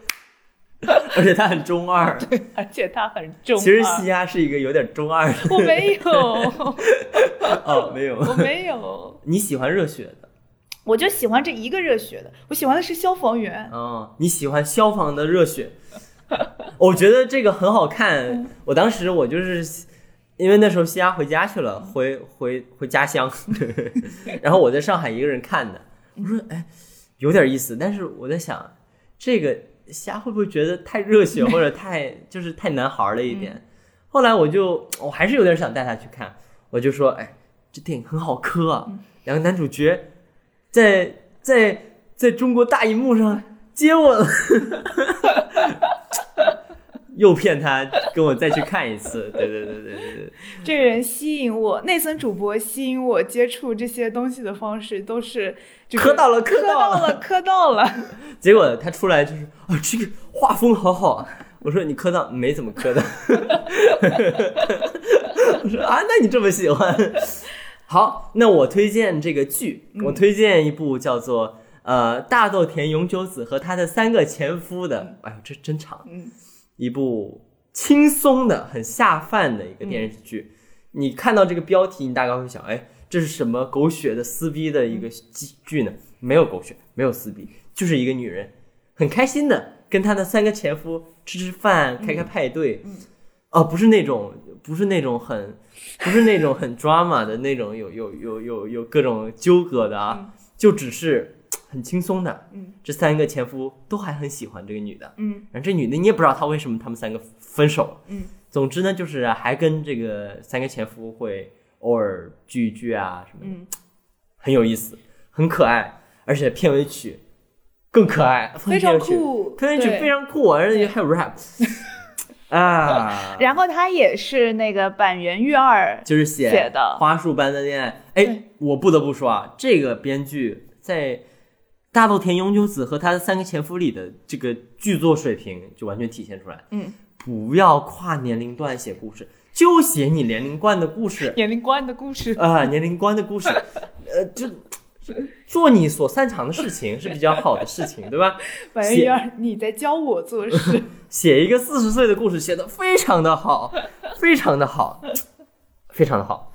而且他很中二。对而且他很中。其实西亚是一个有点中二的。我没有，哦，没有。我没有，你喜欢热血的，我就喜欢这一个热血的，我喜欢的是消防员。哦，你喜欢消防的热血。我觉得这个很好嗯看。我当时我就是因为那时候西亚回家去了，回回回家乡，然后我在上海一个人看的。我说，哎，有点意思，但是我在想，这个西亚会不会觉得太热血或者太就是太男孩了一点？后来我就我还是有点想带他去看，我就说，哎，这电影很好磕啊，两个男主角在在在中国大荧幕上接吻了，诱骗他跟我再去看一次。对对对对对对，这个人吸引我，内森主播吸引我接触这些东西的方式都是就磕到了磕磕到了了，磕到了。结果他出来就是啊，这个画风好好啊。我说你磕到没怎么磕的，我说啊，那你这么喜欢？好，那我推荐这个剧，我推荐一部叫做呃大豆田永久子和她的三个前夫的，哎呦这真长，嗯。一部轻松的、很下饭的一个电视剧。你看到这个标题，你大概会想，哎，这是什么狗血的撕逼的一个剧剧呢？没有狗血，没有撕逼，就是一个女人很开心的跟她的三个前夫吃吃饭、开开派对。哦，不是那种，不是那种很，不是那种很 drama 的那种，有有有有有各种纠葛的啊，就只是很轻松的。嗯，这三个前夫都还很喜欢这个女的。嗯然后这女的你也不知道她为什么他们三个分手了。嗯，总之呢，就是还跟这个三个前夫会偶尔聚一聚啊什么的，嗯，很有意思，很可爱，而且片尾曲更可爱，非常酷，片尾曲非常酷，而且还有 rap 啊，然后他也是那个板垣裕二，就是写写的花束般的恋爱。哎，我不得不说啊，这个编剧在大豆田永久子和她的三个前夫里的这个剧作水平就完全体现出来。嗯，不要跨年龄段写故事，就写你年龄段的故事 年龄观的故事。啊、年龄观的故事，呃，就做你所擅长的事情是比较好的事情，对吧？板垣裕二，你在教我做事。写一个四十岁的故事，写的非常的好，非常的好，非常的好，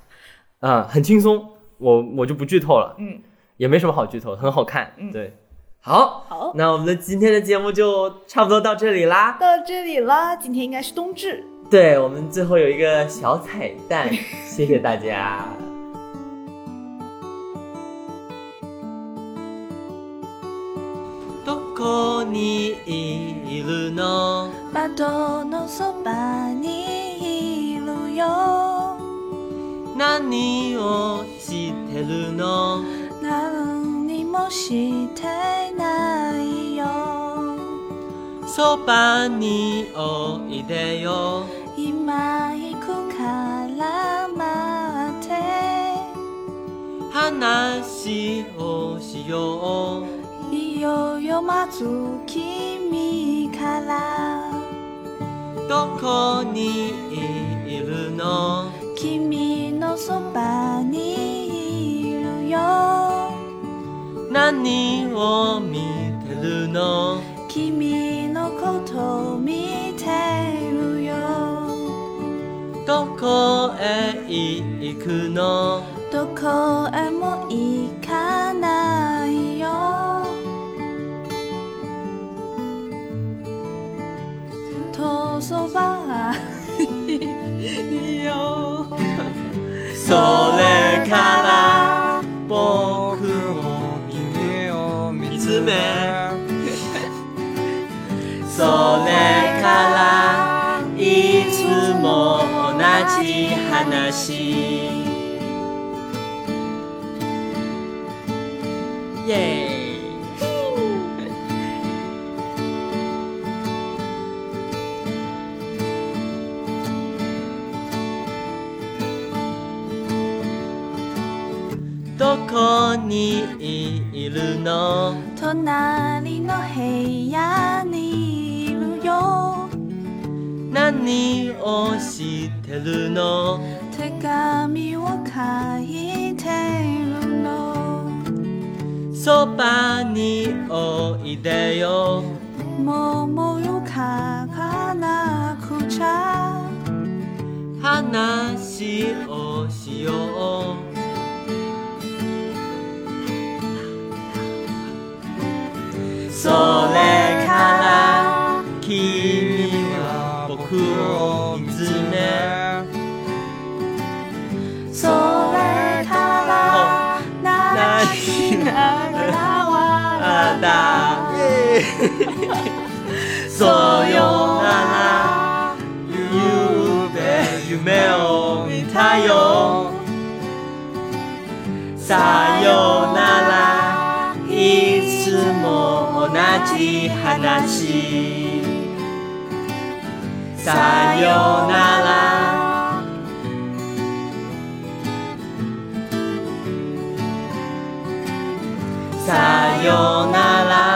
啊、很轻松，我我就不剧透了，嗯，也没什么好剧透，很好看，嗯对，好，好，那我们的今天的节目就差不多到这里啦，到这里啦，今天应该是冬至。对我们最后有一个小彩蛋，谢谢大家。こにいるの？窓のそばにいるよ。何をしてるの？何にもしてないよ。そばにおいでよ今行くから待って話をしよういよいよまず君から。どこにいるの？君のそばにいるよ。何を見てるの？君のこと見てるよ。どこへ行くの？どこへらいつも同じ話。イエーイ。どこにいるの？隣の部屋。何をしてるの手紙を書いてるのそばにおいでよもうよ書かなくちゃ話をしようそれ だ。そよならゆうべ夢を見たよ。さよなら。いつも同じ話。さよならさよなら。